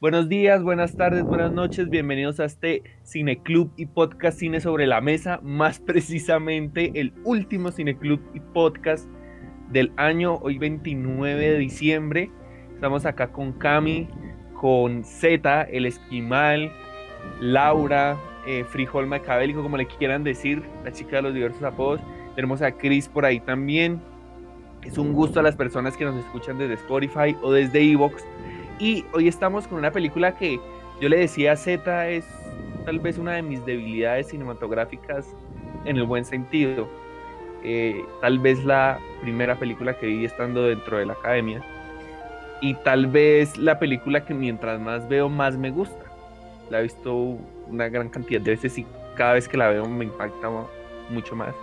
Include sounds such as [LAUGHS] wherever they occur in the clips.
Buenos días, buenas tardes, buenas noches, bienvenidos a este Cineclub y Podcast Cine sobre la Mesa, más [LAUGHS] precisamente el último Cineclub y Podcast del año, hoy 29 de diciembre. Estamos acá con Cami, con Z, el esquimal, Laura, eh, Frijol Macabélico, como le quieran decir, la chica de los diversos apodos. Tenemos a Chris por ahí también. Es un gusto a las personas que nos escuchan desde Spotify o desde Evox y hoy estamos con una película que yo le decía Z es tal vez una de mis debilidades cinematográficas en el buen sentido. Eh, tal vez la primera película que vi estando dentro de la academia y tal vez la película que mientras más veo más me gusta. La he visto una gran cantidad de veces y cada vez que la veo me impacta mucho más.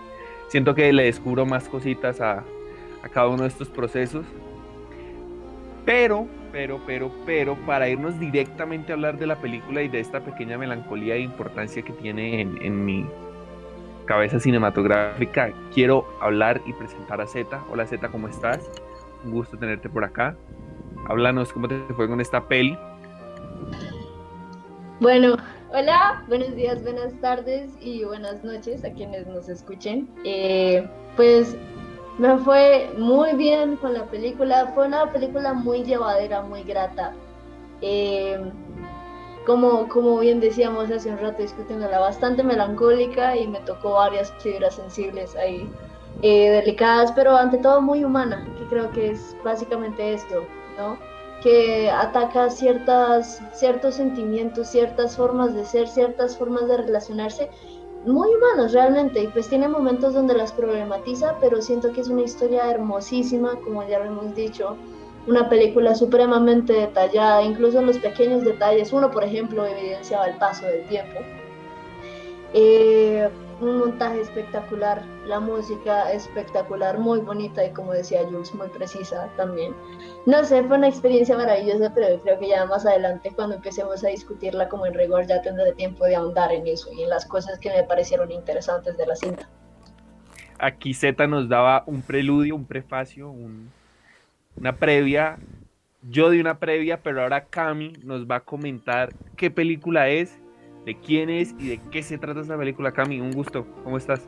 Siento que le descubro más cositas a, a cada uno de estos procesos. Pero pero, pero, pero, para irnos directamente a hablar de la película y de esta pequeña melancolía e importancia que tiene en, mi cabeza cinematográfica, quiero hablar y presentar a Z. Hola Z, ¿cómo estás? Un gusto tenerte por acá. Háblanos cómo te fue con esta peli. Bueno, hola, buenos días, buenas tardes y buenas noches a quienes nos escuchen. Eh, pues me fue muy bien con la película. Fue una película muy llevadera, muy grata. Eh, como, como bien decíamos hace un rato discutiéndola, bastante melancólica y me tocó varias fibras sensibles ahí, eh, delicadas, pero ante todo muy humana, que creo que es básicamente esto, ¿no? Que ataca ciertas, ciertos sentimientos, ciertas formas de ser, ciertas formas de relacionarse muy humanos realmente y pues tiene momentos donde las problematiza, pero siento que es una historia hermosísima, como ya lo hemos dicho, una película supremamente detallada, incluso en los pequeños detalles. Uno, por ejemplo, evidenciaba el paso del tiempo. Eh, un montaje espectacular, la música espectacular, muy bonita y como decía Jules, muy precisa también. No sé, fue una experiencia maravillosa, pero creo que ya más adelante cuando empecemos a discutirla como en rigor ya tendré tiempo de ahondar en eso y en las cosas que me parecieron interesantes de la cinta. Aquí Z nos daba un preludio, un prefacio, una previa. Yo di una previa, pero ahora Cami nos va a comentar qué película es de quién es y de qué se trata esta película. Cami, un gusto. ¿Cómo estás?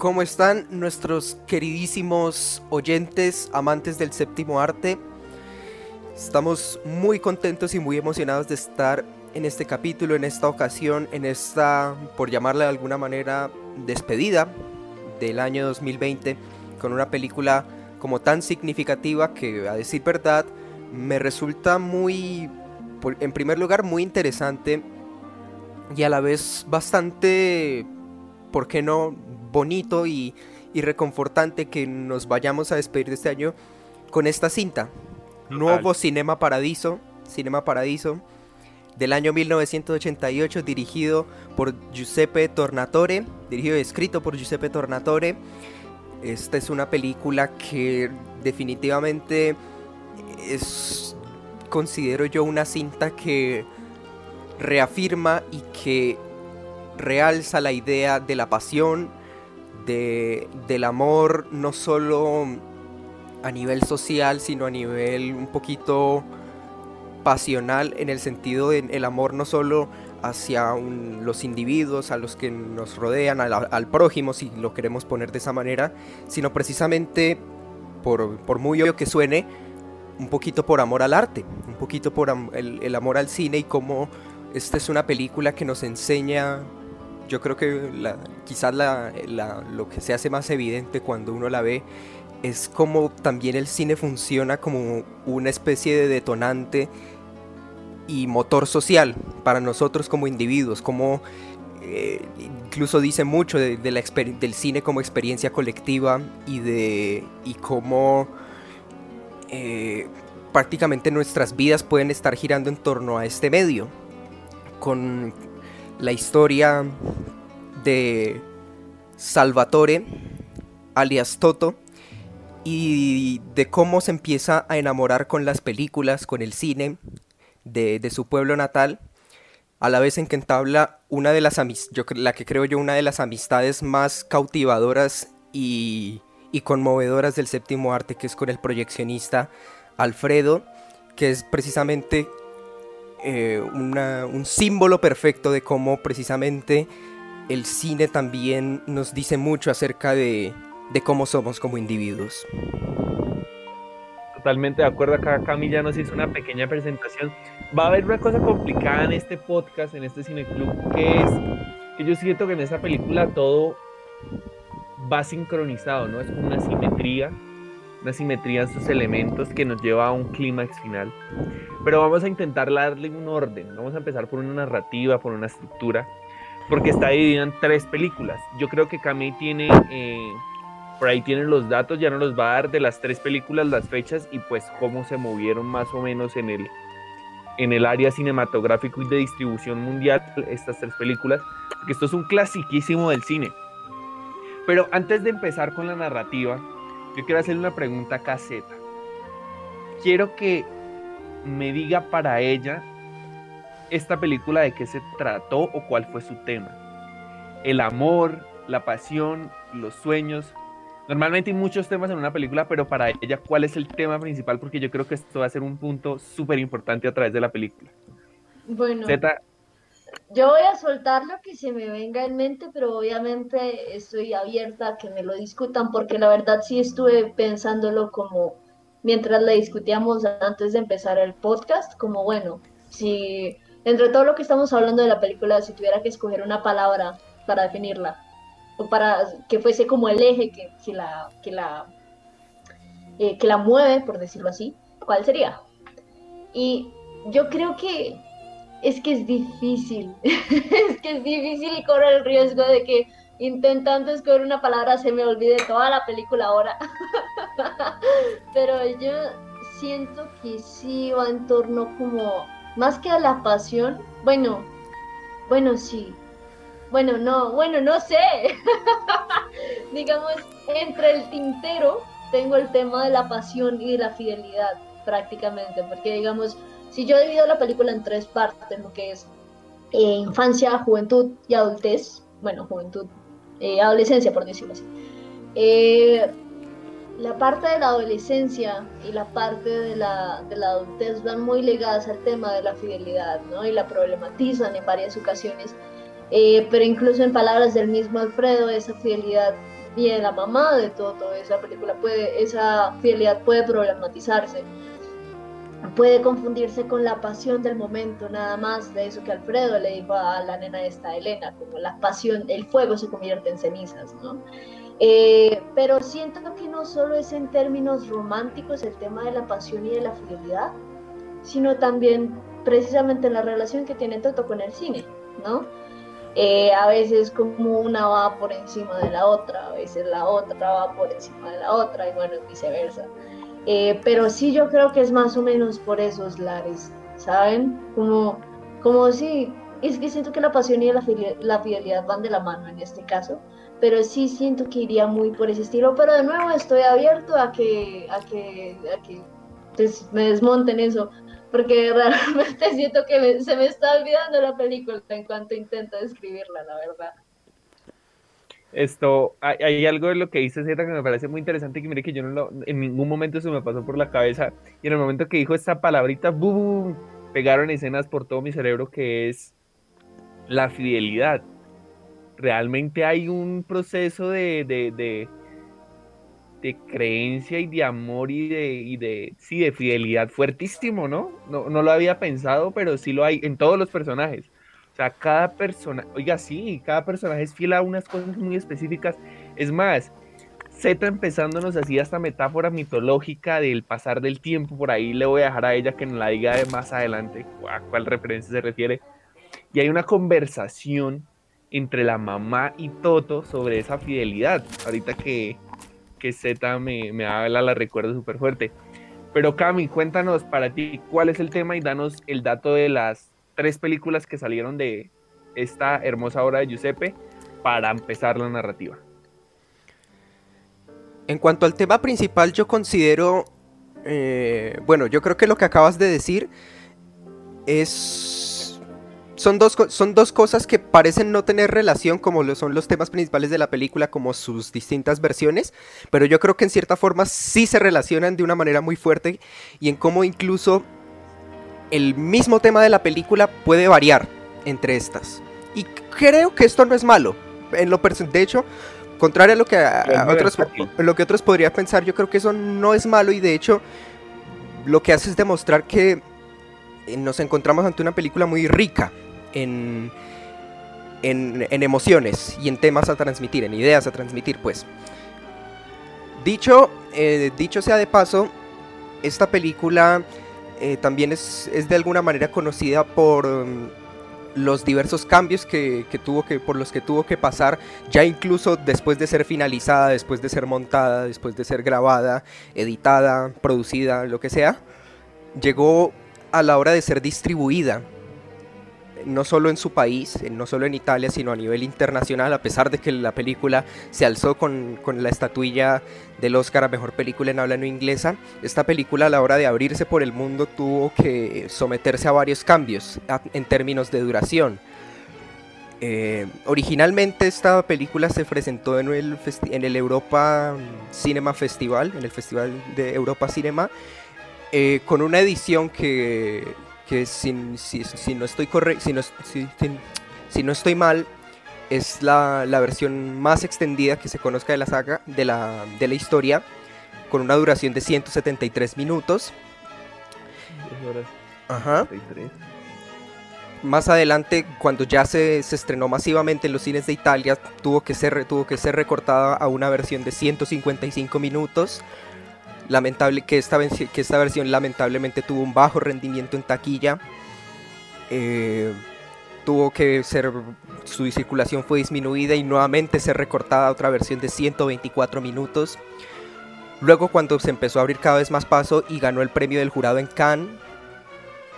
¿Cómo están nuestros queridísimos oyentes, amantes del séptimo arte? Estamos muy contentos y muy emocionados de estar en este capítulo, en esta ocasión, en esta, por llamarla de alguna manera, despedida del año 2020, con una película como tan significativa que, a decir verdad, me resulta muy en primer lugar, muy interesante y a la vez bastante, ¿por qué no?, bonito y, reconfortante que nos vayamos a despedir de este año con esta cinta. Nuevo Cinema Paradiso, Cinema Paradiso, del año 1988, dirigido por Giuseppe Tornatore, dirigido y escrito por Giuseppe Tornatore. Esta es una película que definitivamente es considero yo una cinta que reafirma y que realza la idea de la pasión, de, del amor, no solo a nivel social, sino a nivel un poquito pasional, en el sentido del amor no solo hacia los individuos, a los que nos rodean, al, prójimo, si lo queremos poner de esa manera, sino precisamente, por, por muy obvio que suene, un poquito por amor al arte, un poquito por el, amor al cine y cómo esta es una película que nos enseña, yo creo que quizás lo que se hace más evidente cuando uno la ve es cómo también el cine funciona como una especie de detonante y motor social para nosotros como individuos, como eh, incluso dice mucho de, la del cine como experiencia colectiva y de y cómo eh, prácticamente nuestras vidas pueden estar girando en torno a este medio. Con la historia de Salvatore, alias Toto, y de cómo se empieza a enamorar con las películas, con el cine de, su pueblo natal, a la vez en que entabla una de las yo, la que creo yo una de las amistades más cautivadoras y y conmovedoras del séptimo arte, que es con el proyeccionista Alfredo, que es precisamente eh, un símbolo perfecto de cómo precisamente el cine también nos dice mucho acerca de, cómo somos como individuos. Totalmente de acuerdo, acá Cami ya nos hizo una pequeña presentación. Va a haber una cosa complicada en este podcast, en este cineclub, que es que yo siento que en esa película todo va sincronizado, ¿no? Es una simetría, una simetría en sus elementos que nos lleva a un clímax final. Pero vamos a intentar darle un orden, vamos a empezar por una narrativa, por una estructura, porque está dividida en tres películas. Yo creo que Cami tiene... Eh, por ahí tienen los datos, ya nos los va a dar de las tres películas, las fechas y pues cómo se movieron más o menos en el, en el área cinematográfico y de distribución mundial estas tres películas, porque esto es un clasiquísimo del cine. Pero antes de empezar con la narrativa, yo quiero hacerle una pregunta caseta. Quiero que me diga para ella esta película de qué se trató o cuál fue su tema. El amor, la pasión, los sueños, Normalmente hay muchos temas en una película, pero para ella, ¿cuál es el tema principal? Porque yo creo que esto va a ser un punto súper importante a través de la película. Bueno, yo voy a soltar lo que se me venga en mente, pero obviamente estoy abierta a que me lo discutan, porque la verdad sí estuve pensándolo como mientras le discutíamos antes de empezar el podcast, como bueno, si entre todo lo que estamos hablando de la película, si tuviera que escoger una palabra para definirla, para que fuese como el eje que, que la, que, la, eh, que la mueve, por decirlo así, ¿cuál sería? Y yo creo que es que es difícil, [LAUGHS] es que es difícil y corre el riesgo de que intentando escoger una palabra se me olvide toda la película ahora. [LAUGHS] Pero yo siento que sí va en torno como, más que a la pasión, bueno, bueno, sí, bueno, no, bueno, no sé. [LAUGHS] Digamos, entre el tintero tengo el tema de la pasión y de la fidelidad, prácticamente, porque digamos, si yo divido la película en tres partes, lo que es eh, infancia, juventud y adultez, bueno, juventud, eh, adolescencia, por decirlo así. Eh, la parte de la adolescencia y la parte de la, de la adultez van muy ligadas al tema de la fidelidad, ¿no? Y la problematizan en varias ocasiones eh, pero incluso en palabras del mismo Alfredo, esa fidelidad y la mamá de todo, esa película puede, esa fidelidad puede problematizarse, puede confundirse con la pasión del momento, nada más de eso que Alfredo le dijo a la nena esta Elena, como la pasión, el fuego se convierte en cenizas, ¿no? Eh, pero siento que no solo es en términos románticos el tema de la pasión y de la fidelidad, sino también precisamente en la relación que tiene Toto con el cine, ¿no? Eh, a veces como una va por encima de la otra, a veces la otra va por encima de la otra y bueno, viceversa. Eh, pero sí yo creo que es más o menos por esos lares, ¿saben? Como, como si, es que siento que la pasión y la fidelidad, van de la mano en este caso, pero sí siento que iría muy por ese estilo, pero de nuevo estoy abierto a que, a que, a que me desmonten eso porque [LAUGHS] realmente siento que se me está olvidando la película en cuanto intento describirla, la verdad. Esto, hay, algo de lo que dice Zeta que me parece muy interesante, que mire que yo no lo, en ningún momento se me pasó por la cabeza, y en el momento que dijo esta palabrita, pegaron escenas por todo mi cerebro que es la fidelidad. Realmente hay un proceso de, de de creencia y de amor y de, y de, sí, de fidelidad fuertísimo, ¿no? ¿no? No lo había pensado, pero sí lo hay en todos los personajes. Sea, cada persona, oiga, sí, cada personaje es fiel a unas cosas muy específicas. Es más, Z empezándonos así esta metáfora mitológica del pasar del tiempo, por ahí le voy a dejar a ella que nos la diga de más adelante a cuál referencia se refiere. Y hay una conversación entre la mamá y Toto sobre esa fidelidad. Ahorita que, que Z me, me habla, la recuerdo súper fuerte. Pero Cami, cuéntanos para ti cuál es el tema y danos el dato de las tres películas que salieron de esta hermosa obra de Giuseppe para empezar la narrativa. En cuanto al tema principal, yo considero, eh, bueno, yo creo que lo que acabas de decir es son dos, son dos cosas que parecen no tener relación como lo son los temas principales de la película como sus distintas versiones, pero yo creo que en cierta forma sí se relacionan de una manera muy fuerte y en cómo incluso el mismo tema de la película puede variar entre estas. Y creo que esto no es malo. En lo de hecho, contrario a lo que otros lo que otros podrían pensar, yo creo que eso no es malo y de hecho lo que hace es demostrar que eh, nos encontramos ante una película muy rica en, en, emociones y en temas a transmitir, en ideas a transmitir, pues. Dicho, eh, dicho sea de paso, esta película eh, también es, es, de alguna manera conocida por mm, los diversos cambios que, tuvo que, por los que tuvo que pasar, ya incluso después de ser finalizada, después de ser montada, después de ser grabada, editada, producida, lo que sea, llegó a la hora de ser distribuida no solo en su país, no solo en Italia, sino a nivel internacional, a pesar de que la película se alzó con, la estatuilla del Oscar a Mejor Película en habla no inglesa, esta película a la hora de abrirse por el mundo tuvo que someterse a varios cambios en términos de duración. Eh, originalmente esta película se presentó en el, en el Europa Cinema Festival, en el Festival de Europa Cinema, eh, con una edición que que si, no estoy si no, si, no estoy mal, es la, versión más extendida que se conozca de la saga, de la, de la historia, con una duración de 173 minutos. Ajá. Más adelante, cuando ya se, se, estrenó masivamente en los cines de Italia, tuvo que ser, tuvo que ser recortada a una versión de 155 minutos Lamentable que esta, que esta versión lamentablemente tuvo un bajo rendimiento en taquilla. Eh, tuvo que ser su circulación fue disminuida y nuevamente ser recortada a otra versión de 124 minutos. Luego cuando se empezó a abrir cada vez más paso y ganó el premio del jurado en Cannes,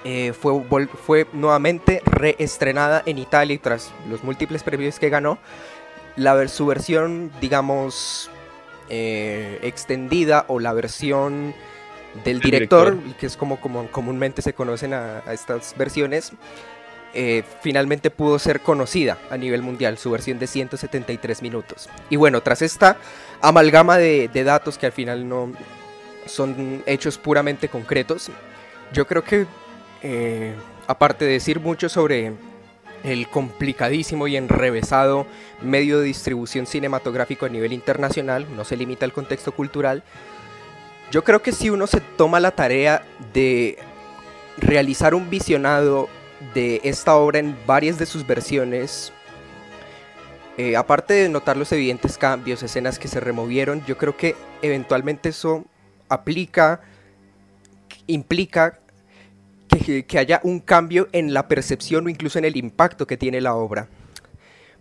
eh, fue, fue nuevamente reestrenada en Italia y tras los múltiples premios que ganó, la, su versión, digamos, eh, extendida o la versión del director, que es como, como comúnmente se conocen a, estas versiones, eh, finalmente pudo ser conocida a nivel mundial, su versión de 173 minutos. Y bueno, tras esta amalgama de, datos que al final no son hechos puramente concretos, yo creo que, eh, aparte de decir mucho sobre el complicadísimo y enrevesado medio de distribución cinematográfico a nivel internacional, no se limita al contexto cultural, yo creo que si uno se toma la tarea de realizar un visionado de esta obra en varias de sus versiones, eh, aparte de notar los evidentes cambios, escenas que se removieron, yo creo que eventualmente eso aplica, implica que, haya un cambio en la percepción o incluso en el impacto que tiene la obra.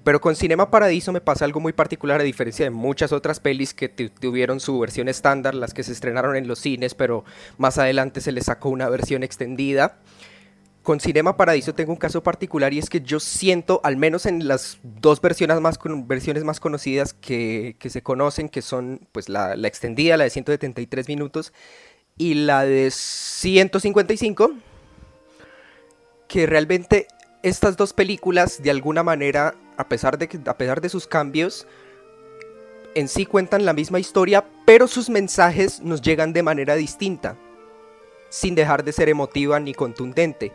Pero con Cinema Paradiso me pasa algo muy particular a diferencia de muchas otras pelis que tuvieron su versión estándar, las que se estrenaron en los cines, pero más adelante se les sacó una versión extendida. Con Cinema Paradiso tengo un caso particular y es que yo siento, al menos en las dos versiones más, versiones más conocidas que, se conocen, que son pues la, la extendida, la de 173 minutos, y la de 155, que realmente estas dos películas, de alguna manera, a pesar de, a pesar de sus cambios, en sí cuentan la misma historia, pero sus mensajes nos llegan de manera distinta, sin dejar de ser emotiva ni contundente.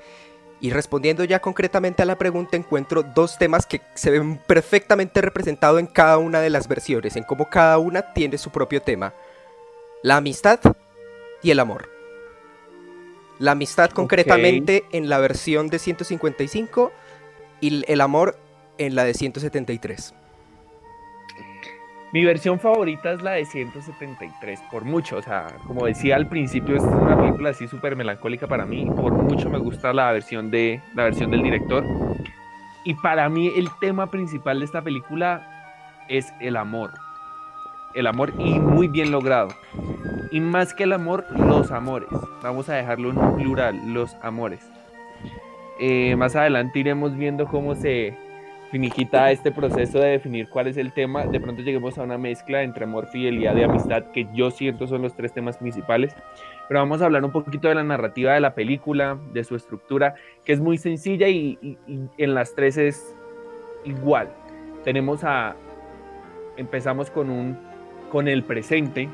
Y respondiendo ya concretamente a la pregunta, encuentro dos temas que se ven perfectamente representados en cada una de las versiones, en cómo cada una tiene su propio tema. La amistad y el amor. La amistad concretamente en la versión de 155 y el amor en la de 173. Mi versión favorita es la de 173, por mucho. O sea, como decía al principio, es una película así súper melancólica para mí. Por mucho me gusta la versión, de, la versión del director. Y para mí el tema principal de esta película es el amor. El amor y muy bien logrado. Y más que el amor, los amores. Vamos a dejarlo en plural, los amores. Eh, más adelante iremos viendo cómo se finiquita este proceso de definir cuál es el tema. De pronto lleguemos a una mezcla entre amor, fidelidad y amistad, que yo siento son los tres temas principales. Pero vamos a hablar un poquito de la narrativa de la película, de su estructura, que es muy sencilla y, en las tres es igual. Tenemos a. Empezamos con un. Con el presente.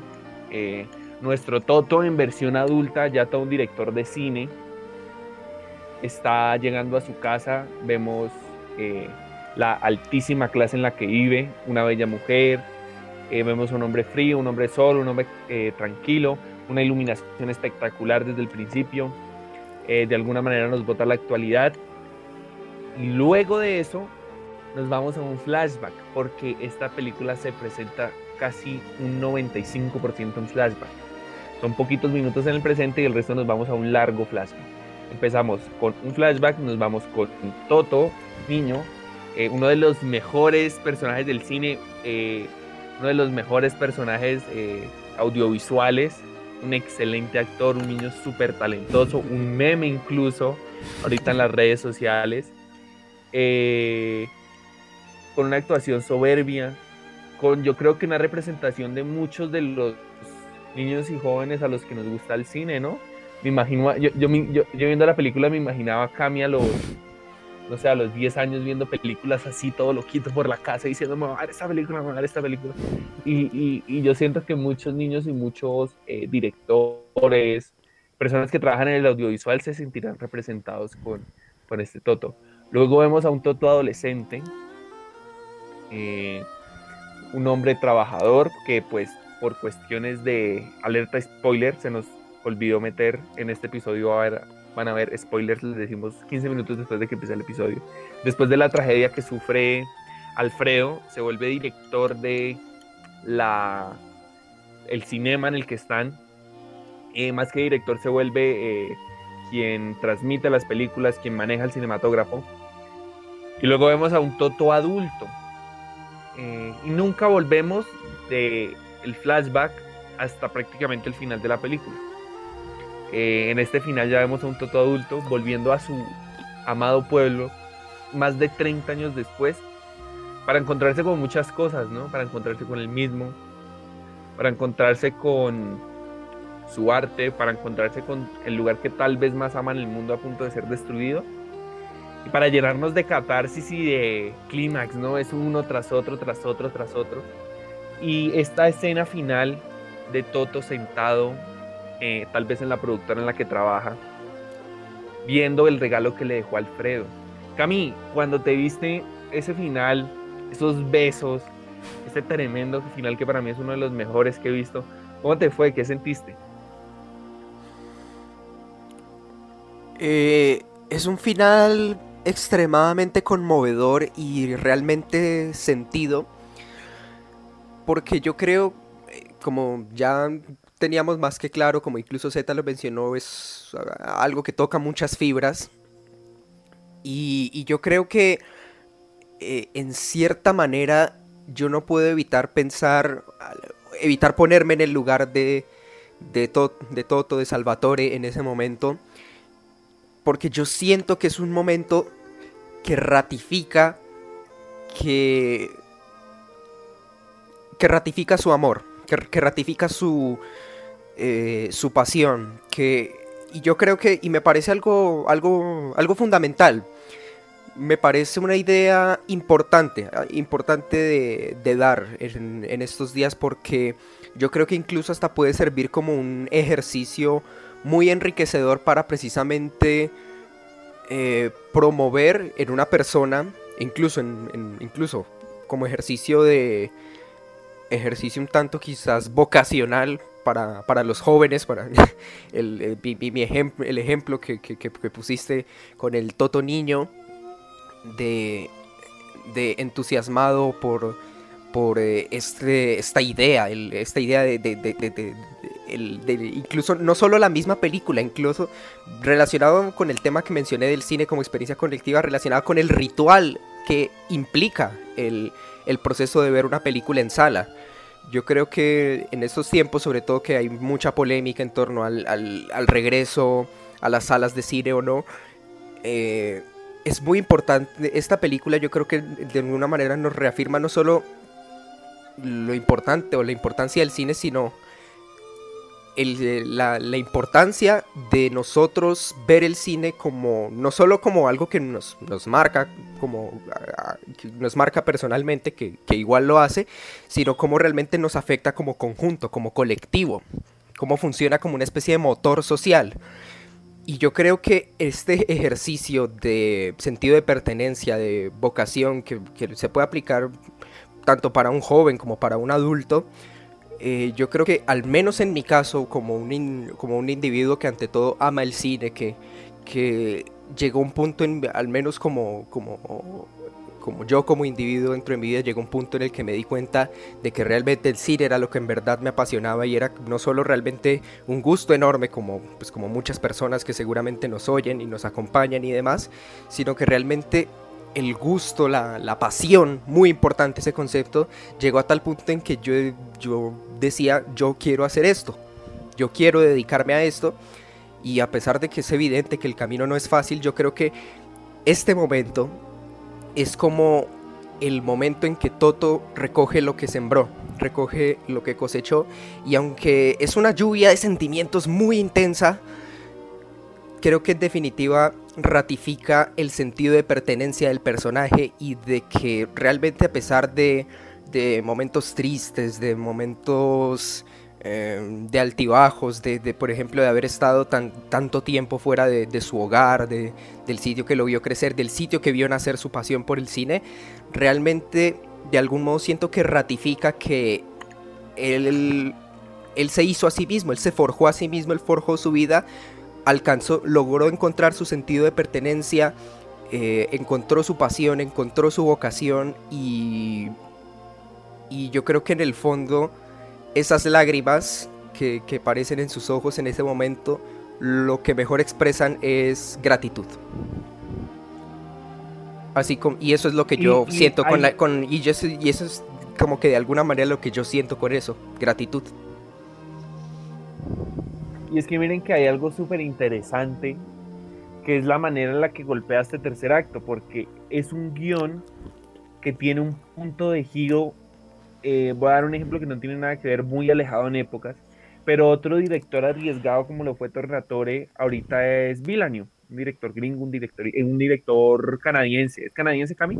Eh, nuestro Toto en versión adulta, ya todo un director de cine, está llegando a su casa, vemos eh, la altísima clase en la que vive, una bella mujer, eh, vemos un hombre frío, un hombre solo, un hombre tranquilo, una iluminación espectacular desde el principio, de alguna manera nos bota la actualidad. Y luego de eso nos vamos a un flashback, porque esta película se presenta casi un 95% en flashback. Son poquitos minutos en el presente y el resto nos vamos a un largo flashback. Empezamos con un flashback, nos vamos con Toto, niño, eh, uno de los mejores personajes del cine, eh, uno de los mejores personajes eh, audiovisuales, un excelente actor, un niño súper talentoso, un meme incluso, ahorita en las redes sociales, con una actuación soberbia, con yo creo que una representación de muchos de los niños y jóvenes a los que nos gusta el cine, ¿no? Me imagino, yo, yo, yo, viendo la película me imaginaba a Cami a los, no sé, a los 10 años viendo películas así, todo loquito por la casa, diciendo, me voy a ver esta película, me voy a ver esta película. Y, y, yo siento que muchos niños y muchos eh, directores, personas que trabajan en el audiovisual se sentirán representados con, con este Toto. Luego vemos a un Toto adolescente, eh, un hombre trabajador que pues por cuestiones de alerta spoiler se nos olvidó meter en este episodio. A ver, van a ver spoilers, les decimos 15 minutos después de que empiece el episodio. Después de la tragedia que sufre Alfredo, se vuelve director de la el cinema en el que están. Más que director, se vuelve eh, quien transmite las películas, quien maneja el cinematógrafo. Y luego vemos a un Toto adulto. Eh, y nunca volvemos de el flashback hasta prácticamente el final de la película. Eh, en este final ya vemos a un Toto adulto volviendo a su amado pueblo más de 30 años después para encontrarse con muchas cosas, ¿no? Para encontrarse con el mismo, para encontrarse con su arte, para encontrarse con el lugar que tal vez más ama en el mundo a punto de ser destruido y para llenarnos de catarsis y de clímax, ¿no? Es uno tras otro, tras otro, tras otro. Y esta escena final de Toto sentado, eh, tal vez en la productora en la que trabaja, viendo el regalo que le dejó Alfredo. Cami, cuando te viste ese final, esos besos, este tremendo final que para mí es uno de los mejores que he visto, ¿cómo te fue? ¿Qué sentiste? Eh, es un final extremadamente conmovedor y realmente sentido porque yo creo, eh, como ya teníamos más que claro, como incluso Z lo mencionó, es algo que toca muchas fibras. Y, yo creo que eh, en cierta manera yo no puedo evitar pensar, evitar ponerme en el lugar de, de, de Toto, de Salvatore en ese momento. Porque yo siento que es un momento que ratifica que que ratifica su amor, que, ratifica su, eh, su pasión, que, y yo creo que, y me parece algo, algo, algo fundamental, me parece una idea importante, importante de, dar en, estos días porque yo creo que incluso hasta puede servir como un ejercicio muy enriquecedor para precisamente eh, promover en una persona, incluso, en, incluso como ejercicio de, ejercicio un tanto quizás vocacional para, los jóvenes, para [LAUGHS] el, mi, ejemplo, el ejemplo que, pusiste con el Toto Niño, de, de entusiasmado por, por eh, este, esta idea, esta idea de, de, incluso no solo la misma película, incluso relacionado con el tema que mencioné del cine como experiencia colectiva, relacionado con el ritual que implica el, el proceso de ver una película en sala. Yo creo que en estos tiempos, sobre todo que hay mucha polémica en torno al, regreso a las salas de cine o no, eh, es muy importante. Esta película yo creo que de alguna manera nos reafirma no solo lo importante o la importancia del cine, sino la, importancia de nosotros ver el cine como no solo como algo que nos, nos marca como nos marca personalmente que, igual lo hace sino como realmente nos afecta como conjunto como colectivo cómo funciona como una especie de motor social. Y yo creo que este ejercicio de sentido de pertenencia, de vocación, que, se puede aplicar tanto para un joven como para un adulto, eh, yo creo que al menos en mi caso, como un, como un individuo que ante todo ama el cine, que, que llegó un punto, al menos como, como como yo como individuo dentro de mi vida llegó un punto en el que me di cuenta de que realmente el cine era lo que en verdad me apasionaba y era no solo realmente un gusto enorme como, pues como muchas personas que seguramente nos oyen y nos acompañan y demás, sino que realmente el gusto, la, la pasión, muy importante ese concepto, llegó a tal punto en que yo, yo decía, yo quiero hacer esto, yo quiero dedicarme a esto y a pesar de que es evidente que el camino no es fácil, yo creo que este momento es como el momento en que Toto recoge lo que sembró, recoge lo que cosechó y aunque es una lluvia de sentimientos muy intensa, creo que en definitiva ratifica el sentido de pertenencia del personaje y de que realmente a pesar de, de momentos tristes, de momentos Em, de altibajos, de, por ejemplo, de haber estado tan, tanto tiempo fuera de, su hogar, de, del sitio que lo vio crecer, del sitio que vio nacer su pasión por el cine, realmente de algún modo siento que ratifica que él, él se hizo a sí mismo, él se forjó a sí mismo, él forjó su vida, alcanzó, logró encontrar su sentido de pertenencia, eh, encontró su pasión, encontró su vocación y, y yo creo que en el fondo esas lágrimas que, que aparecen en sus ojos en ese momento, lo que mejor expresan es gratitud. Así como, y eso es lo que yo siento con la, con, y, y eso es como que de alguna manera lo que yo siento con eso, gratitud. Y es que miren que hay algo súper interesante, que es la manera en la que golpea este tercer acto, porque es un guion que tiene un punto de giro eh, voy a dar un ejemplo que no tiene nada que ver, muy alejado en épocas, pero otro director arriesgado como lo fue Tornatore ahorita es Villeneuve, un director gringo, un director, eh, un director canadiense. ¿Es canadiense, Cami?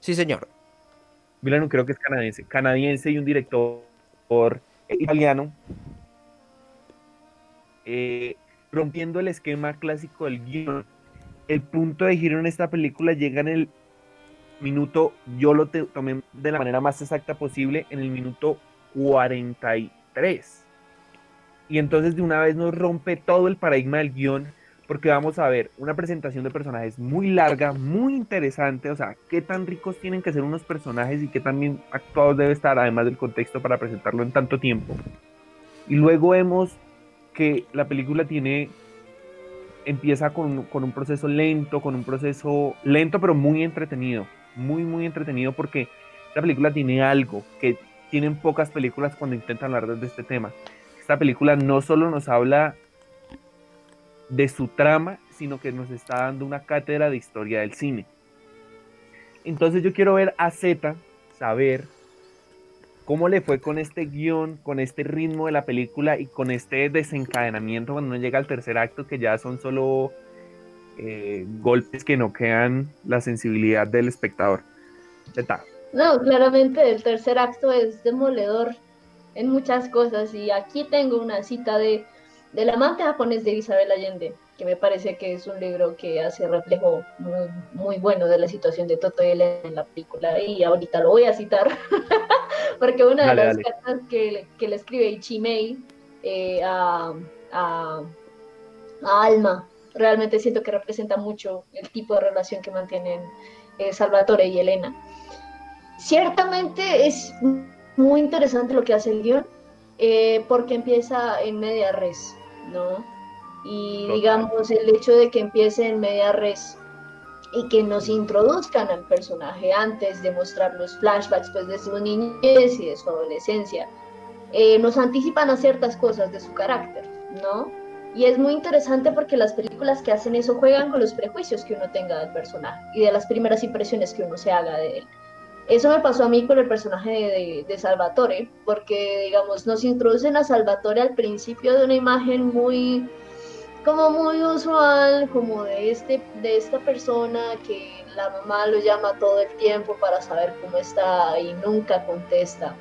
Sí, señor. Villeneuve creo que es canadiense. Canadiense y un director italiano. Eh, rompiendo el esquema clásico del guion. El punto de giro en esta película llega en el minuto, yo lo tomé de la manera más exacta posible en el minuto 43. Y entonces de una vez nos rompe todo el paradigma del guion, porque vamos a ver una presentación de personajes muy larga, muy interesante, o sea, qué tan ricos tienen que ser unos personajes y qué tan bien actuados debe estar, además del contexto para presentarlo en tanto tiempo. Y luego vemos que la película tiene empieza con, un proceso lento, con un proceso lento pero muy entretenido muy, muy entretenido porque la película tiene algo que tienen pocas películas cuando intentan hablar de este tema. Esta película no solo nos habla de su trama, sino que nos está dando una cátedra de historia del cine. Entonces yo quiero ver a Z, saber cómo le fue con este guion, con este ritmo de la película y con este desencadenamiento cuando uno llega al tercer acto, que ya son solo eh, golpes que no quedan la sensibilidad del espectador. No, claramente el tercer acto es demoledor en muchas cosas y aquí tengo una cita de del amante japonés de Isabel Allende, que me parece que es un libro que hace reflejo muy, bueno de la situación de Toto y Elena en la película y ahorita lo voy a citar [LAUGHS] porque una de las cartas que, que, le escribe Ichimei eh, a, a, a Alma realmente siento que representa mucho el tipo de relación que mantienen eh, Salvatore y Elena. Ciertamente es muy interesante lo que hace el guion, eh, porque empieza en media res, ¿no? Y digamos, el hecho de que empiece en media res y que nos introduzcan al personaje antes de mostrar los flashbacks pues, de su niñez y de su adolescencia, eh, nos anticipan a ciertas cosas de su carácter, ¿no? Y es muy interesante porque las películas que hacen eso juegan con los prejuicios que uno tenga del personaje y de las primeras impresiones que uno se haga de él. Eso me pasó a mí con el personaje de, Salvatore, porque, digamos, nos introducen a Salvatore al principio de una imagen muy, como muy usual, como de, este, de esta persona que la mamá lo llama todo el tiempo para saber cómo está y nunca contesta,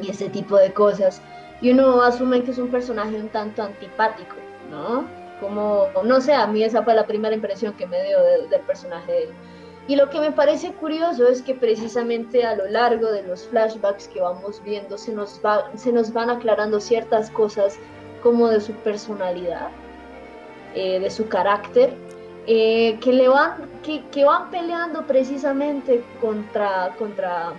y ese tipo de cosas. Y uno asume que es un personaje un tanto antipático. Como, no sé, a mí esa fue la primera impresión que me dio del personaje de él. Y lo que me parece curioso es que precisamente a lo largo de los flashbacks que vamos viendo se nos, va, se nos van aclarando ciertas cosas como de su personalidad, eh, de su carácter, eh, que, le van, que, que, van peleando precisamente contra, contra,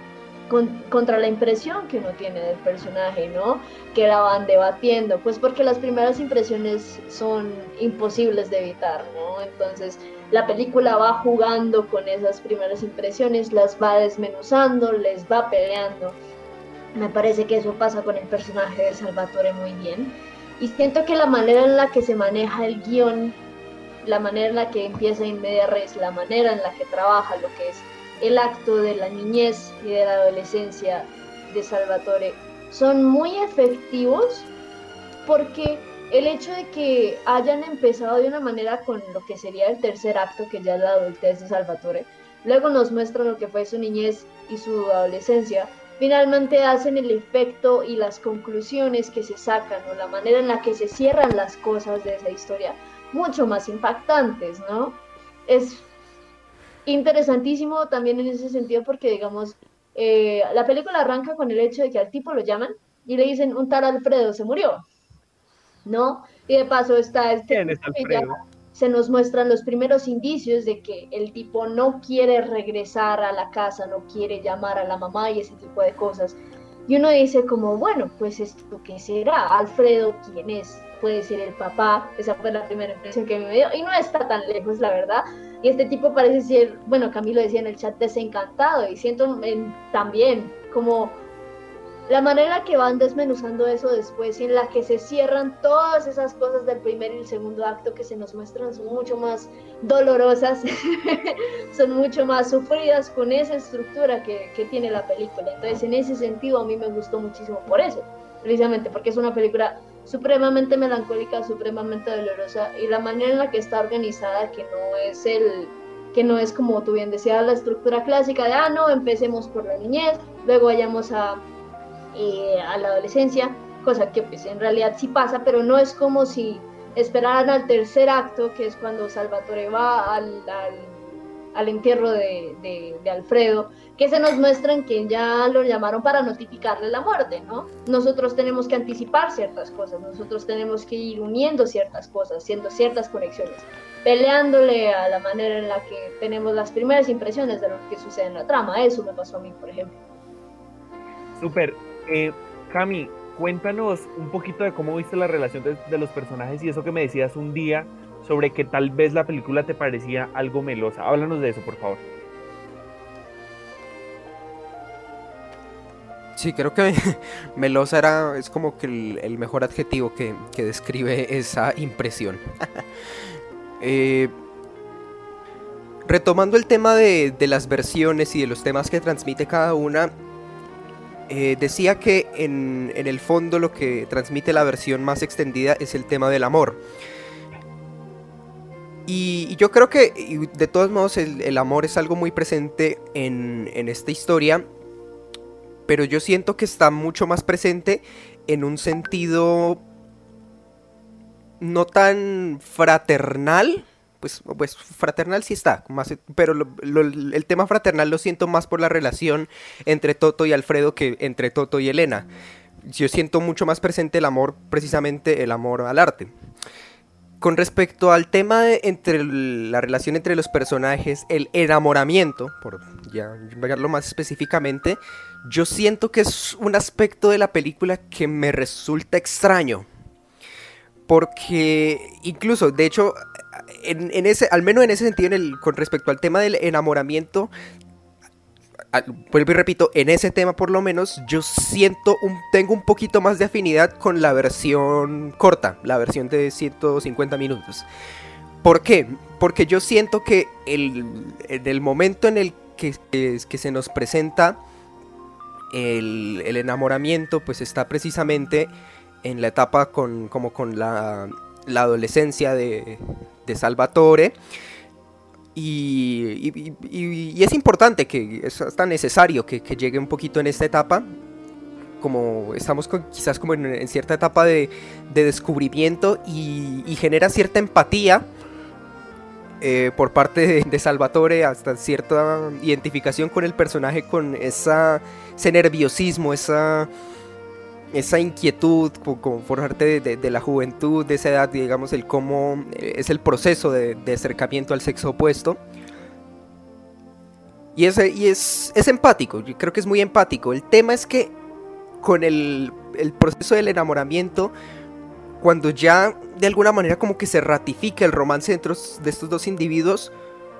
contra la impresión que uno tiene del personaje, ¿no? Que la van debatiendo, pues porque las primeras impresiones son imposibles de evitar, ¿no? Entonces la película va jugando con esas primeras impresiones, las va desmenuzando, les va peleando. Me parece que eso pasa con el personaje de Salvatore muy bien. Y siento que la manera en la que se maneja el guion, la manera en la que empieza en media res, la manera en la que trabaja lo que es el acto de la niñez y de la adolescencia de Salvatore, son muy efectivos porque el hecho de que hayan empezado de una manera con lo que sería el tercer acto, que ya es la adultez de Salvatore, luego nos muestran lo que fue su niñez y su adolescencia, finalmente hacen el efecto y las conclusiones que se sacan o la manera en la que se cierran las cosas de esa historia mucho más impactantes, ¿no? Es interesantísimo también en ese sentido porque, digamos, eh, la película arranca con el hecho de que al tipo lo llaman y le dicen un tal Alfredo se murió, ¿no? Y de paso está este... ¿Quién es Alfredo? se nos muestran los primeros indicios de que el tipo no quiere regresar a la casa, no quiere llamar a la mamá y ese tipo de cosas. Y uno dice como, bueno, pues esto qué será, Alfredo, ¿quién es? Puede ser el papá, esa fue la primera impresión que me dio y no está tan lejos, la verdad. Y este tipo parece ser, bueno, Camilo decía en el chat, desencantado y siento también como la manera que van desmenuzando eso después y en la que se cierran todas esas cosas del primer y el segundo acto que se nos muestran son mucho más dolorosas, [LAUGHS] son mucho más sufridas con esa estructura que, que, tiene la película. Entonces en ese sentido a mí me gustó muchísimo por eso, precisamente porque es una película supremamente melancólica, supremamente dolorosa y la manera en la que está organizada que no es el que no es como tú bien decías la estructura clásica de ah no empecemos por la niñez luego vayamos a eh, la adolescencia, cosa que pues en realidad sí pasa, pero no es como si esperaran al tercer acto, que es cuando Salvatore va al, al, entierro de, de, Alfredo, que se nos muestran que ya lo llamaron para notificarle la muerte, ¿no? Nosotros tenemos que anticipar ciertas cosas, nosotros tenemos que ir uniendo ciertas cosas, haciendo ciertas conexiones, peleándole a la manera en la que tenemos las primeras impresiones de lo que sucede en la trama. Eso me pasó a mí, por ejemplo. Súper. Eh, Cami, cuéntanos un poquito de cómo viste la relación de, los personajes y eso que me decías un día sobre que tal vez la película te parecía algo melosa. Háblanos de eso, por favor. Sí, creo que [LAUGHS] melosa era, es como que el, mejor adjetivo que, describe [LAUGHS] esa impresión. [LAUGHS] Eh, retomando el tema de, de, las versiones y de los temas que transmite cada una, eh, decía que en, el fondo lo que transmite la versión más extendida es el tema del amor. Y, yo creo que de todos modos el, amor es algo muy presente en, en, esta historia, pero yo siento que está mucho más presente en un sentido no tan fraternal, pues, pues, fraternal sí está, pero el tema fraternal lo siento más por la relación entre Toto y Alfredo que entre Toto y Elena. Yo siento mucho más presente el amor, precisamente el amor al arte. Con respecto al tema de entre la relación entre los personajes, el enamoramiento, por ya más específicamente, yo siento que es un aspecto de la película que me resulta extraño. Porque incluso, de hecho, en, ese, al menos en ese sentido, con respecto al tema del enamoramiento, vuelvo y repito, en ese tema por lo menos, yo siento, tengo un poquito más de afinidad con la versión corta, la versión de 150 minutos. ¿Por qué? Porque yo siento que el, en el momento en el que, se nos presenta el, el, enamoramiento, pues está precisamente en la etapa con, como con la, la adolescencia de, de Salvatore. Y, es importante, que es hasta necesario que, llegue un poquito en esta etapa como estamos quizás como en, cierta etapa de, descubrimiento y, genera cierta empatía eh, por parte de, Salvatore, hasta cierta identificación con el personaje, con esa, ese nerviosismo, esa, esa inquietud por, forjarte de, la juventud, de esa edad, digamos, el cómo eh, es el proceso de, acercamiento al sexo opuesto. Y, es, y es, es empático, yo creo que es muy empático. El tema es que con el, el proceso del enamoramiento, cuando ya de alguna manera como que se ratifica el romance dentro de estos dos individuos,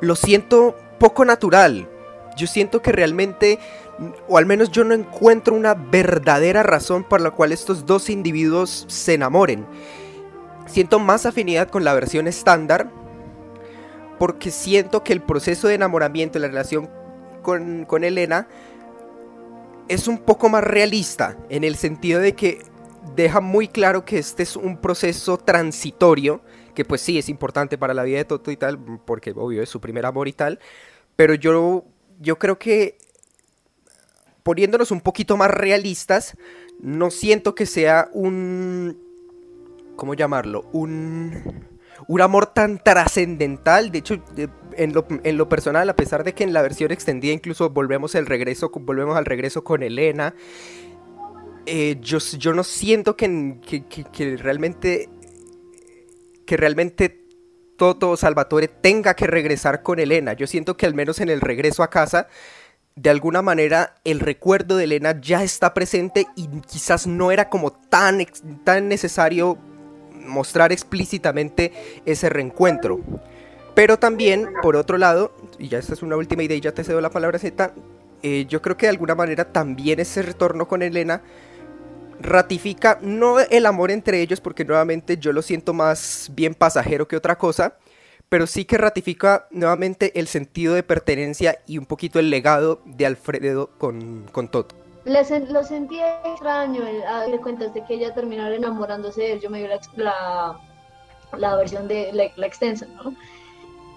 lo siento poco natural. Yo siento que realmente, o al menos yo no encuentro una verdadera razón por la cual estos dos individuos se enamoren. Siento más afinidad con la versión estándar, porque siento que el proceso de enamoramiento, la relación con, con Elena, es un poco más realista, en el sentido de que deja muy claro que este es un proceso transitorio, que pues sí es importante para la vida de Toto y tal, porque obvio es su primer amor y tal, pero yo yo creo que poniéndonos un poquito más realistas, no siento que sea un... ¿Cómo llamarlo? Un... Un amor tan trascendental, de hecho, en lo, personal, a pesar de que en la versión extendida incluso volvemos, el regreso, volvemos al regreso con Elena, eh, yo, yo, no siento que, que, realmente que realmente Toto Salvatore tenga que regresar con Elena. Yo siento que al menos en el regreso a casa, de alguna manera el recuerdo de Elena ya está presente y quizás no era como tan, tan necesario mostrar explícitamente ese reencuentro. Pero también, por otro lado, y ya esta es una última idea y ya te cedo la palabra Z, eh, yo creo que de alguna manera también ese retorno con Elena ratifica no el amor entre ellos, porque nuevamente yo lo siento más bien pasajero que otra cosa, pero sí que ratifica nuevamente el sentido de pertenencia y un poquito el legado de Alfredo con, con Toto. lo sentí extraño, de cuentas de que ella terminara enamorándose de él, yo me dio la, la, versión de la, la extensa, ¿no?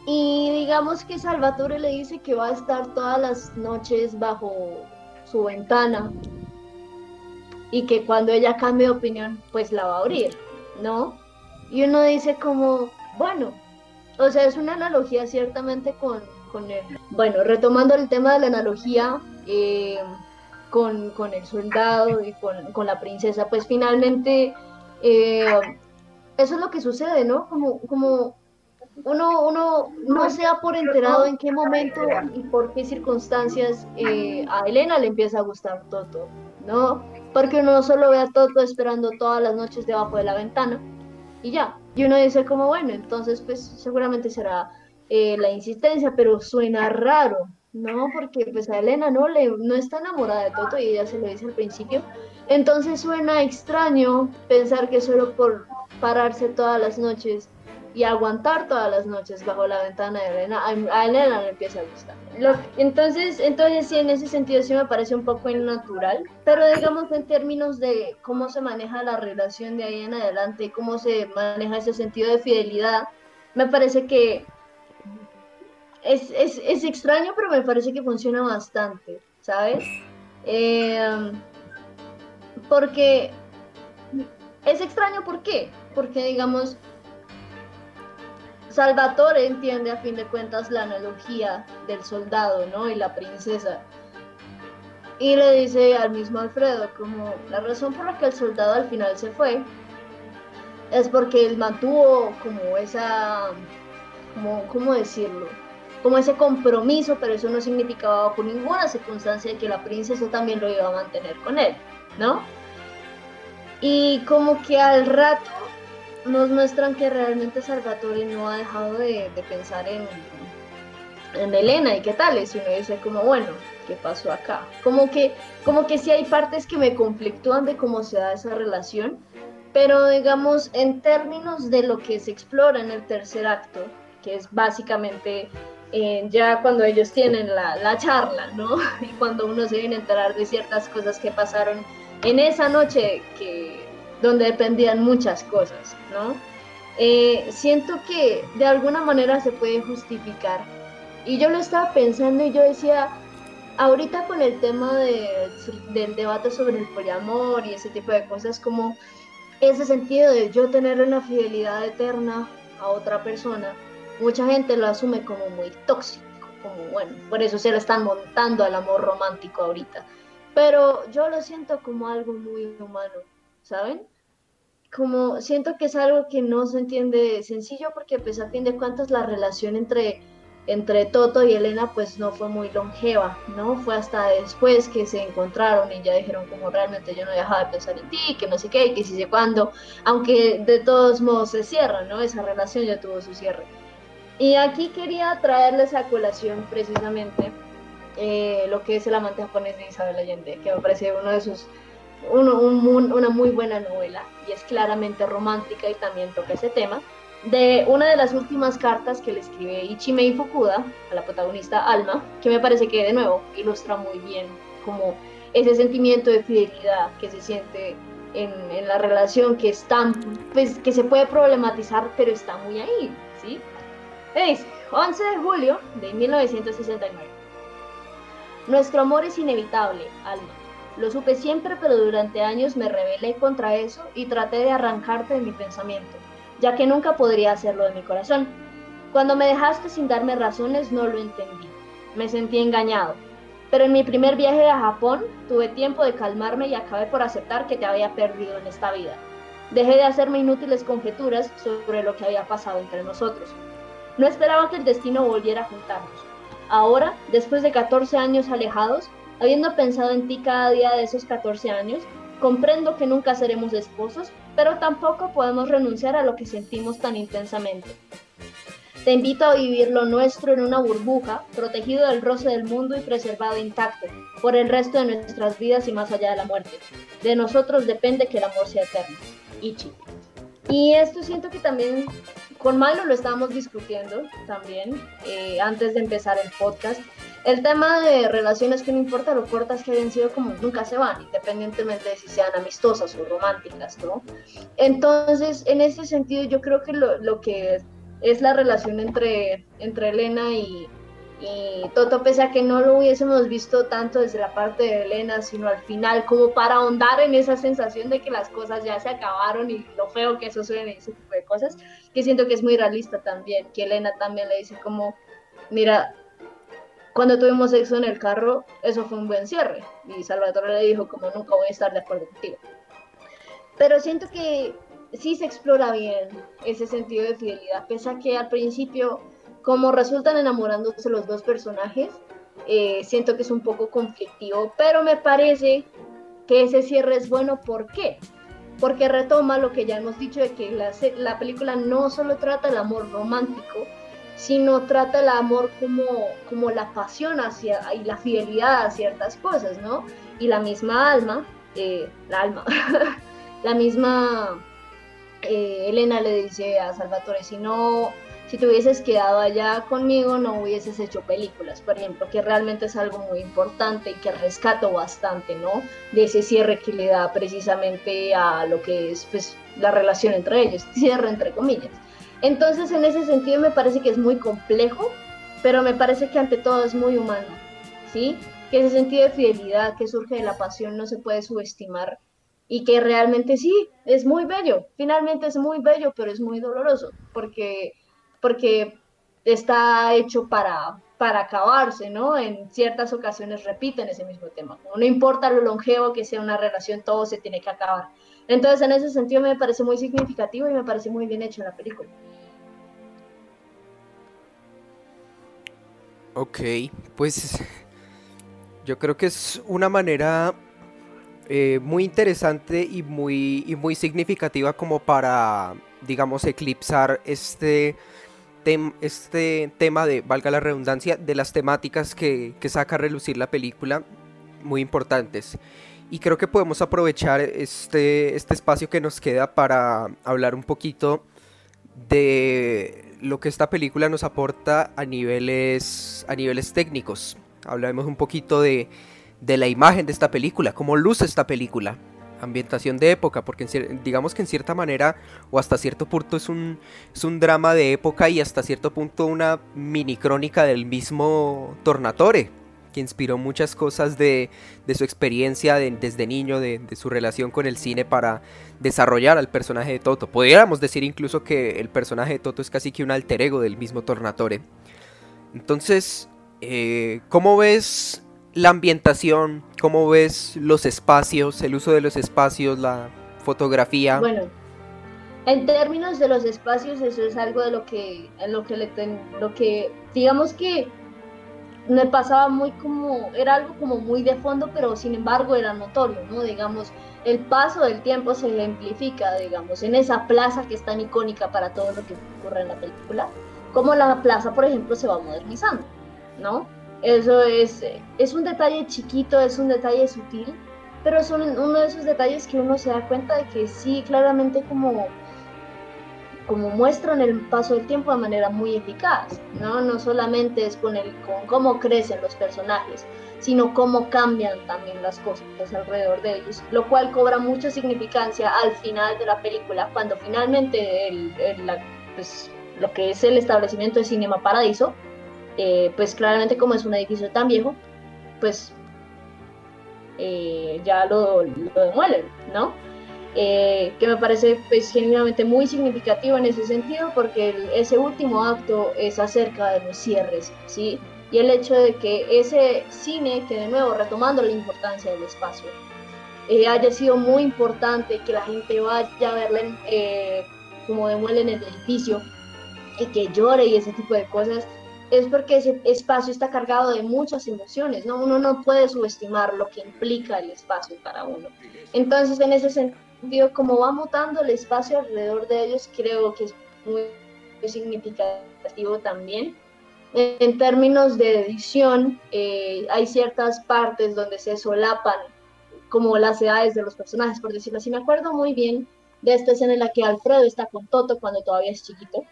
Y digamos que Salvatore le dice que va a estar todas las noches bajo su ventana y que cuando ella cambie de opinión, pues la va a abrir, ¿no? Y uno dice como, bueno, o sea, es una analogía ciertamente con, con el, bueno, retomando el tema de la analogía eh, con, con, el soldado y con, con la princesa, pues finalmente eh, eso es lo que sucede, ¿no? Como, como uno, uno no se da por enterado en qué momento y por qué circunstancias eh, a Elena le empieza a gustar Toto, ¿no? porque uno solo ve a Toto esperando todas las noches debajo de la ventana y ya. Y uno dice como, bueno, entonces pues seguramente será eh, la insistencia, pero suena raro, ¿no? Porque pues a Elena no, le, no está enamorada de Toto y ella se lo dice al principio. Entonces suena extraño pensar que solo por pararse todas las noches y aguantar todas las noches bajo la ventana de Elena, a, Elena le empieza a gustar. entonces, entonces sí, en ese sentido sí me parece un poco innatural, pero digamos en términos de cómo se maneja la relación de ahí en adelante, cómo se maneja ese sentido de fidelidad, me parece que es, es, es extraño, pero me parece que funciona bastante, ¿sabes? Eh, porque es extraño, ¿por qué? Porque digamos, Salvatore entiende a fin de cuentas la analogía del soldado, ¿no? Y la princesa. Y le dice al mismo Alfredo, como la razón por la que el soldado al final se fue es porque él mantuvo como esa, como, ¿cómo decirlo? Como ese compromiso, pero eso no significaba bajo ninguna circunstancia que la princesa también lo iba a mantener con él, ¿no? Y como que al rato nos muestran que realmente Salvatore no ha dejado de, pensar en, en Elena y qué tal, y uno dice como, bueno, ¿qué pasó acá? Como que, como que sí hay partes que me conflictúan de cómo se da esa relación, pero digamos, en términos de lo que se explora en el tercer acto, que es básicamente eh, ya cuando ellos tienen la, la, charla, ¿no? [LAUGHS] Y cuando uno se viene a enterar de ciertas cosas que pasaron en esa noche que donde dependían muchas cosas, ¿no? Eh, siento que de alguna manera se puede justificar. Y yo lo estaba pensando y yo decía, ahorita con el tema del debate sobre el poliamor y ese tipo de cosas, como ese sentido de yo tener una fidelidad eterna a otra persona, mucha gente lo asume como muy tóxico, como bueno, por eso se le están montando al amor romántico ahorita. Pero yo lo siento como algo muy humano, ¿saben? Como siento que es algo que no se entiende sencillo porque pues a fin de cuentas la relación entre entre Toto y Elena pues no fue muy longeva, ¿no? Fue hasta después que se encontraron y ya dijeron como realmente yo no dejaba de pensar en ti, que no sé qué, que sí sé cuándo, aunque de todos modos se cierra, ¿no? Esa relación ya tuvo su cierre. Y aquí quería traerles a colación precisamente eh, lo que es El amante japonés de Isabel Allende, que me parece uno de sus, una muy buena novela y es claramente romántica y también toca ese tema de una de las últimas cartas que le escribe Ichimei Fukuda a la protagonista Alma, que me parece que de nuevo ilustra muy bien como ese sentimiento de fidelidad que se siente en, la relación que es pues, que se puede problematizar, pero está muy ahí, ¿sí? dice, 11 de julio de 1969. Nuestro amor es inevitable, Alma. Lo supe siempre, pero durante años me rebelé contra eso y traté de arrancarte de mi pensamiento ya que nunca podría hacerlo de mi corazón. Cuando me dejaste sin darme razones no lo entendí. Me sentí engañado. Pero en mi primer viaje a Japón tuve tiempo de calmarme y acabé por aceptar que te había perdido en esta vida. Dejé de hacerme inútiles conjeturas sobre lo que había pasado entre nosotros. No esperaba que el destino volviera a juntarnos. Ahora, después de 14 años alejados, habiendo pensado en ti cada día de esos 14 años, comprendo que nunca seremos esposos, pero tampoco podemos renunciar a lo que sentimos tan intensamente. Te invito a vivir lo nuestro en una burbuja, protegido del roce del mundo y preservado intacto, por el resto de nuestras vidas y más allá de la muerte. De nosotros depende que el amor sea eterno. Ichi. Y esto siento que también con Milo lo estábamos discutiendo también eh, antes de empezar el podcast. El tema de relaciones que no importa lo cortas que hayan sido como nunca se van, independientemente de si sean amistosas o románticas, ¿no? Entonces, en ese sentido, yo creo que lo, lo que es la relación entre, entre Elena y, y Toto, pese a que no lo hubiésemos visto tanto desde la parte de Elena, sino al final, como para ahondar en esa sensación de que las cosas ya se acabaron y lo feo que eso suena y ese tipo de cosas, que siento que es muy realista también, que Elena también le dice como, mira, cuando tuvimos sexo en el carro, eso fue un buen cierre. Y Salvatore le dijo, como nunca voy a estar de acuerdo contigo. Pero siento que sí se explora bien ese sentido de fidelidad, pese a que al principio, como resultan enamorándose los dos personajes, eh, siento que es un poco conflictivo, pero me parece que ese cierre es bueno. ¿Por qué? Porque retoma lo que ya hemos dicho de que la, la película no solo trata el amor romántico, sino trata el amor como, como la pasión hacia, y la fidelidad a ciertas cosas, ¿no? Y la misma alma, eh, la alma, [LAUGHS] la misma eh, Elena le dice a Salvatore, si no, si te hubieses quedado allá conmigo, no hubieses hecho películas, por ejemplo, que realmente es algo muy importante y que rescato bastante, ¿no? De ese cierre que le da precisamente a lo que es, pues, la relación entre ellos, [LAUGHS] cierre entre comillas. Entonces, en ese sentido me parece que es muy complejo, pero me parece que ante todo es muy humano, ¿sí? Que ese sentido de fidelidad que surge de la pasión no se puede subestimar y que realmente sí, es muy bello, finalmente es muy bello, pero es muy doloroso, porque, porque está hecho para, para acabarse, ¿no? En ciertas ocasiones repiten ese mismo tema. no importa lo longevo que sea una relación, todo se tiene que acabar. Entonces, en ese sentido me parece muy significativo y me parece muy bien hecho la película. Ok, pues yo creo que es una manera eh, muy interesante y muy, y muy significativa como para, digamos, eclipsar este, este tema de, valga la redundancia, de las temáticas que, que saca a relucir la película, muy importantes. Y creo que podemos aprovechar este, este espacio que nos queda para hablar un poquito de lo que esta película nos aporta a niveles, a niveles técnicos. Hablemos un poquito de, de la imagen de esta película, cómo luce esta película, ambientación de época, porque digamos que en cierta manera o hasta cierto punto es un, es un drama de época y hasta cierto punto una mini crónica del mismo Tornatore, inspiró muchas cosas de, su experiencia desde niño, de, su relación con el cine para desarrollar al personaje de Toto. Podríamos decir incluso que el personaje de Toto es casi que un alter ego del mismo Tornatore. Entonces, eh, ¿cómo ves la ambientación? ¿Cómo ves los espacios, el uso de los espacios, la fotografía? Bueno, en términos de los espacios, eso es algo de lo que, lo que digamos que me pasaba muy como, era algo como muy de fondo, pero sin embargo era notorio, ¿no? Digamos, el paso del tiempo se ejemplifica, digamos, en esa plaza que es tan icónica para todo lo que ocurre en la película, como la plaza, por ejemplo, se va modernizando, ¿no? Eso es, es un detalle chiquito, es un detalle sutil, pero son uno de esos detalles que uno se da cuenta de que sí, claramente como como muestran el paso del tiempo de manera muy eficaz, ¿no? No solamente es con, el, con cómo crecen los personajes, sino cómo cambian también las cosas alrededor de ellos, lo cual cobra mucha significancia al final de la película, cuando finalmente el, pues, lo que es el establecimiento de Cinema Paradiso, eh, pues claramente como es un edificio tan viejo, pues eh, ya lo, lo demuelen, ¿no? Eh, que me parece pues, genuinamente muy significativo en ese sentido porque ese último acto es acerca de los cierres, ¿sí? Y el hecho de que ese cine, que de nuevo retomando la importancia del espacio, eh, haya sido muy importante, que la gente vaya a verle eh, como demuelen el edificio y que llore y ese tipo de cosas, es porque ese espacio está cargado de muchas emociones, ¿no? Uno no puede subestimar lo que implica el espacio para uno. Entonces, en ese sentido, como va mutando el espacio alrededor de ellos, creo que es muy, significativo también. En términos de edición, eh, hay ciertas partes donde se solapan como las edades de los personajes, por decirlo así. Me acuerdo muy bien de esta escena en la que Alfredo está con Toto cuando todavía es chiquito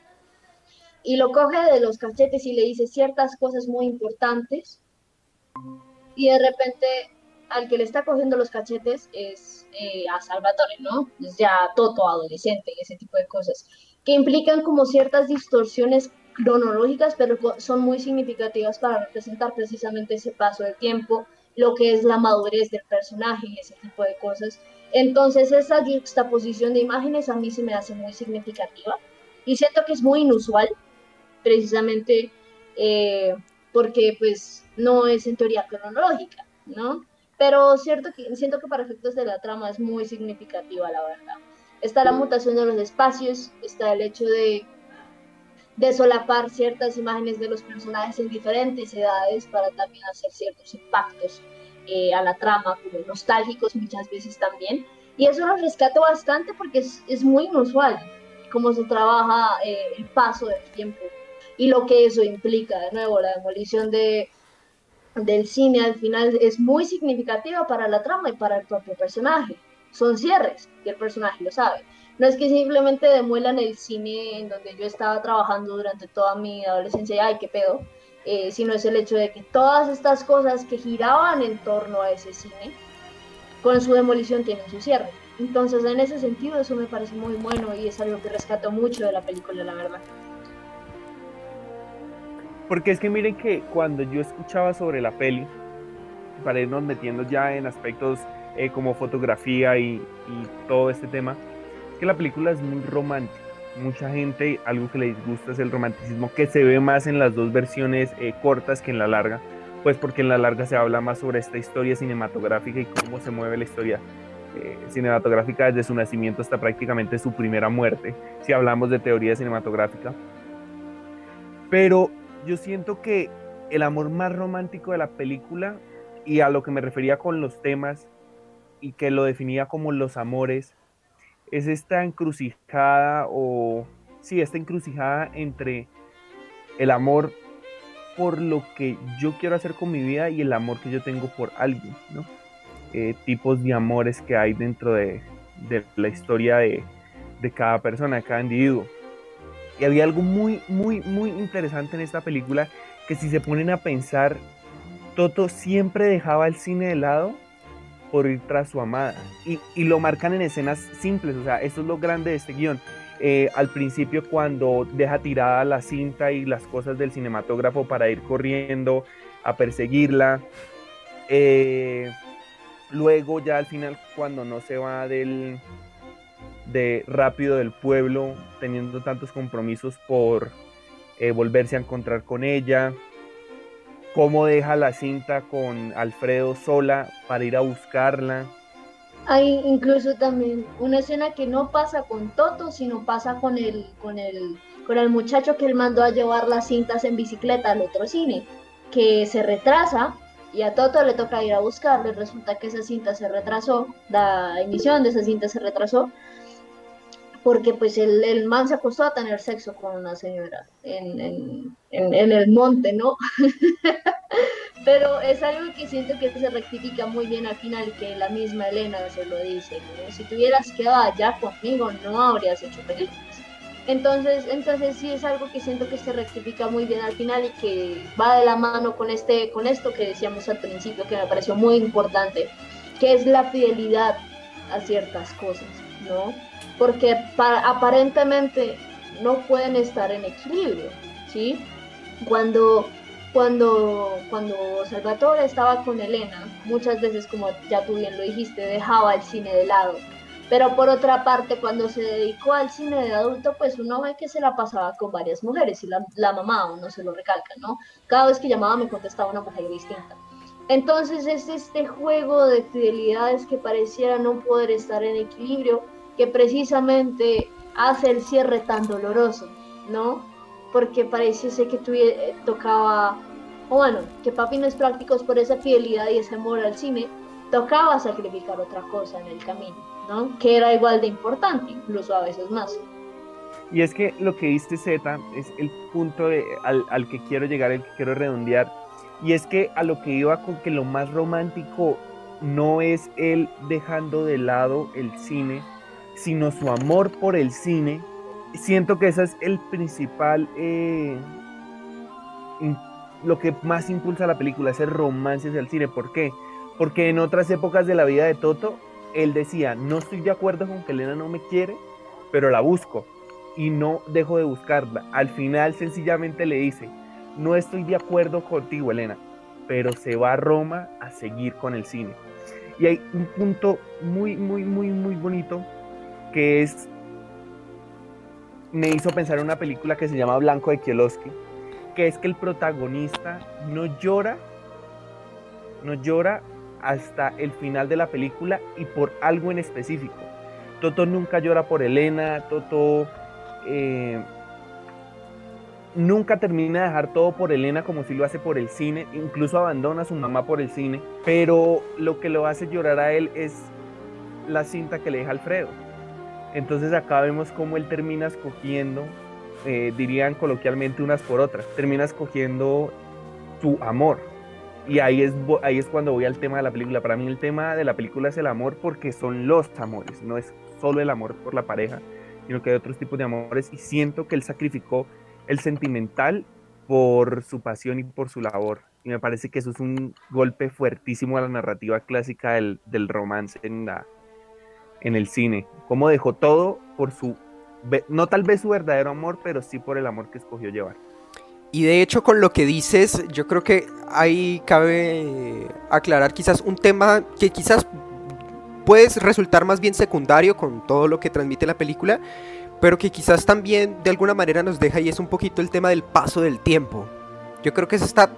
y lo coge de los cachetes y le dice ciertas cosas muy importantes y de repente al que le está cogiendo los cachetes es eh, a Salvatore, ¿no? Es ya Toto adolescente y ese tipo de cosas, que implican como ciertas distorsiones cronológicas, pero son muy significativas para representar precisamente ese paso del tiempo, lo que es la madurez del personaje y ese tipo de cosas. Entonces esa juxtaposición de imágenes a mí se me hace muy significativa y siento que es muy inusual, precisamente eh, porque pues no es en teoría cronológica, ¿no? Pero cierto que, siento que para efectos de la trama es muy significativa, la verdad. Está la mutación de los espacios, está el hecho de, de solapar ciertas imágenes de los personajes en diferentes edades para también hacer ciertos impactos eh, a la trama, como nostálgicos muchas veces también. Y eso lo rescato bastante porque es, es muy inusual cómo se trabaja eh, el paso del tiempo y lo que eso implica. De nuevo, la demolición de del cine al final es muy significativa para la trama y para el propio personaje. Son cierres y el personaje lo sabe. No es que simplemente demuelan el cine en donde yo estaba trabajando durante toda mi adolescencia y ay, qué pedo, eh, sino es el hecho de que todas estas cosas que giraban en torno a ese cine, con su demolición tienen su cierre. Entonces, en ese sentido, eso me parece muy bueno y es algo que rescato mucho de la película, la verdad. Porque es que miren que cuando yo escuchaba sobre la peli, para irnos metiendo ya en aspectos eh, como fotografía y, todo este tema, que la película es muy romántica. Mucha gente, algo que les gusta es el romanticismo, que se ve más en las dos versiones eh, cortas que en la larga, pues porque en la larga se habla más sobre esta historia cinematográfica y cómo se mueve la historia eh, cinematográfica desde su nacimiento hasta prácticamente su primera muerte, si hablamos de teoría cinematográfica. Pero yo siento que el amor más romántico de la película y a lo que me refería con los temas y que lo definía como los amores es esta encrucijada o sí, esta encrucijada entre el amor por lo que yo quiero hacer con mi vida y el amor que yo tengo por alguien, ¿no? Eh, tipos de amores que hay dentro de, la historia de, de cada persona, de cada individuo. Y había algo muy, muy, muy interesante en esta película que si se ponen a pensar, Toto siempre dejaba el cine de lado por ir tras su amada. Y, y lo marcan en escenas simples, o sea, esto es lo grande de este guion. Eh, al principio cuando deja tirada la cinta y las cosas del cinematógrafo para ir corriendo a perseguirla. Eh, luego ya al final cuando no se va del de rápido del pueblo, teniendo tantos compromisos por eh, volverse a encontrar con ella, cómo deja la cinta con Alfredo sola para ir a buscarla. Hay incluso también una escena que no pasa con Toto, sino pasa con el, con el, con el muchacho que él mandó a llevar las cintas en bicicleta al otro cine, que se retrasa y a Toto le toca ir a buscarle. Resulta que esa cinta se retrasó, la emisión de esa cinta se retrasó porque pues el, el, man se acostó a tener sexo con una señora en, en, en, el monte, ¿no? [LAUGHS] Pero es algo que siento que se rectifica muy bien al final, que la misma Elena se lo dice, ¿no? Si tuvieras quedado allá conmigo, no habrías hecho películas. Entonces, entonces sí es algo que siento que se rectifica muy bien al final y que va de la mano con, este, con esto que decíamos al principio, que me pareció muy importante, que es la fidelidad a ciertas cosas, ¿no? Porque aparentemente no pueden estar en equilibrio, ¿sí? Cuando, cuando, cuando Salvatore estaba con Elena, muchas veces, como ya tú bien lo dijiste, dejaba el cine de lado. Pero por otra parte, cuando se dedicó al cine de adulto, pues uno ve que se la pasaba con varias mujeres y la, la mamá, uno se lo recalca, ¿no? Cada vez que llamaba me contestaba una mujer distinta. Entonces es este juego de fidelidades que pareciera no poder estar en equilibrio que precisamente hace el cierre tan doloroso, ¿no? Porque pareciese que eh, tocaba, o bueno, que Papi no es práctico por esa fidelidad y ese amor al cine, tocaba sacrificar otra cosa en el camino, ¿no? Que era igual de importante, incluso a veces más. Y es que lo que diste Z es el punto al, al que quiero llegar, el que quiero redondear, y es que a lo que iba con que lo más romántico no es él dejando de lado el cine, sino su amor por el cine. Siento que ese es el principal, eh, lo que más impulsa la película, ese romance hacia cine. ¿Por qué? Porque en otras épocas de la vida de Toto, él decía, no estoy de acuerdo con que Elena no me quiere, pero la busco y no dejo de buscarla. Al final sencillamente le dice, no estoy de acuerdo contigo, Elena, pero se va a Roma a seguir con el cine. Y hay un punto muy, muy, muy, muy bonito que es me hizo pensar en una película que se llama Blanco de Kieloski, que es que el protagonista no llora, no llora hasta el final de la película y por algo en específico. Toto nunca llora por Elena, Toto eh, nunca termina de dejar todo por Elena como si lo hace por el cine, incluso abandona a su mamá por el cine, pero lo que lo hace llorar a él es la cinta que le deja Alfredo entonces acá vemos cómo él termina escogiendo, eh, dirían coloquialmente unas por otras, termina escogiendo su amor. Y ahí es, ahí es cuando voy al tema de la película. Para mí el tema de la película es el amor porque son los amores, no es solo el amor por la pareja, sino que hay otros tipos de amores. Y siento que él sacrificó el sentimental por su pasión y por su labor. Y me parece que eso es un golpe fuertísimo a la narrativa clásica del, del romance en la, en el cine, cómo dejó todo por su, no tal vez su verdadero amor, pero sí por el amor que escogió llevar. Y de hecho con lo que dices, yo creo que ahí cabe aclarar quizás un tema que quizás puede resultar más bien secundario con todo lo que transmite la película, pero que quizás también de alguna manera nos deja y es un poquito el tema del paso del tiempo. Yo creo que se está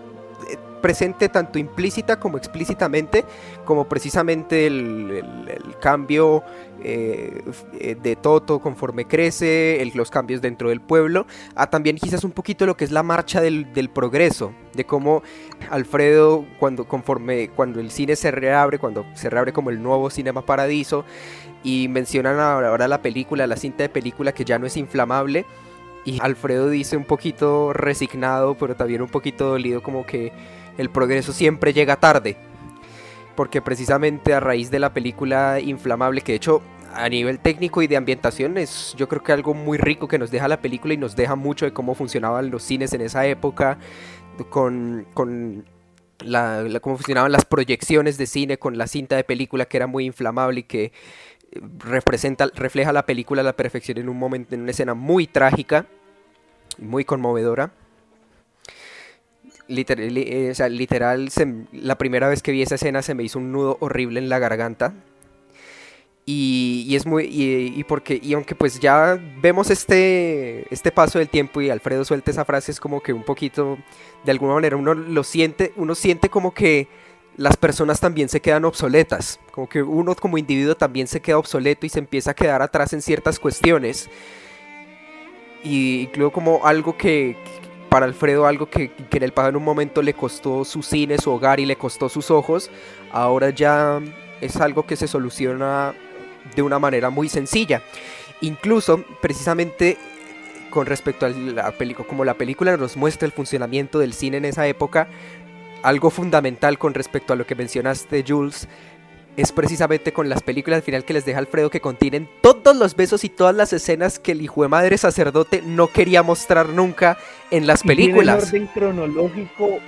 presente tanto implícita como explícitamente, como precisamente el, cambio eh, de Toto conforme crece, los cambios dentro del pueblo, a también quizás un poquito lo que es la marcha del, progreso, de cómo Alfredo, cuando, conforme, cuando el cine se reabre, cuando se reabre como el nuevo Cinema Paradiso, y mencionan ahora la película, la cinta de película que ya no es inflamable, y Alfredo dice un poquito resignado, pero también un poquito dolido, como que el progreso siempre llega tarde. Porque precisamente a raíz de la película Inflamable, que de hecho a nivel técnico y de ambientación es yo creo que algo muy rico que nos deja la película y nos deja mucho de cómo funcionaban los cines en esa época, con, con la, cómo funcionaban las proyecciones de cine, con la cinta de película que era muy inflamable y que eh, representa, refleja la película a la perfección en un momento, en una escena muy trágica, muy conmovedora literal, eh, o sea, literal la primera vez que vi esa escena se me hizo un nudo horrible en la garganta. Y, es muy. Y, porque. Y aunque pues ya vemos este. Este paso del tiempo y Alfredo suelta esa frase, es como que un poquito. De alguna manera uno lo siente. Uno siente como que las personas también se quedan obsoletas. Como que uno como individuo también se queda obsoleto y se empieza a quedar atrás en ciertas cuestiones. Y luego como algo que, para Alfredo algo que, en el pasado en un momento le costó su cine, su hogar y le costó sus ojos, ahora ya es algo que se soluciona de una manera muy sencilla. Incluso, precisamente con respecto a la película, como la película nos muestra el funcionamiento del cine en esa época, algo fundamental con respecto a lo que mencionaste, Jules, es precisamente con las películas al final que les deja Alfredo que contienen todos los besos y todas las escenas que el hijo de madre sacerdote no quería mostrar nunca en las películas. Tiene orden cronológico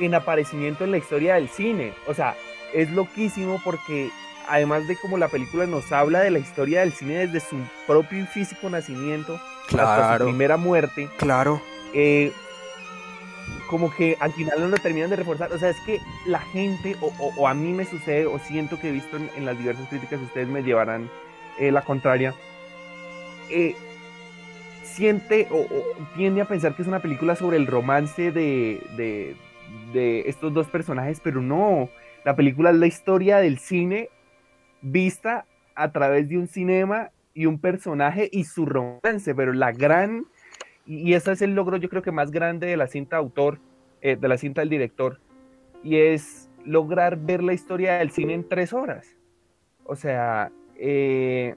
en aparecimiento en la historia del cine. O sea, es loquísimo porque además de como la película nos habla de la historia del cine desde su propio y físico nacimiento hasta su primera muerte. Claro. Eh, como que al final no lo terminan de reforzar. O sea, es que la gente, o, a mí me sucede, o siento que he visto en, las diversas críticas, ustedes me llevarán eh, la contraria, eh, siente o, tiende a pensar que es una película sobre el romance de, de, de estos dos personajes, pero no. La película es la historia del cine vista a través de un cinema y un personaje y su romance, pero la gran y ese es el logro yo creo que más grande de la cinta autor, eh, de la cinta del director, y es lograr ver la historia del cine en tres horas. O sea, eh,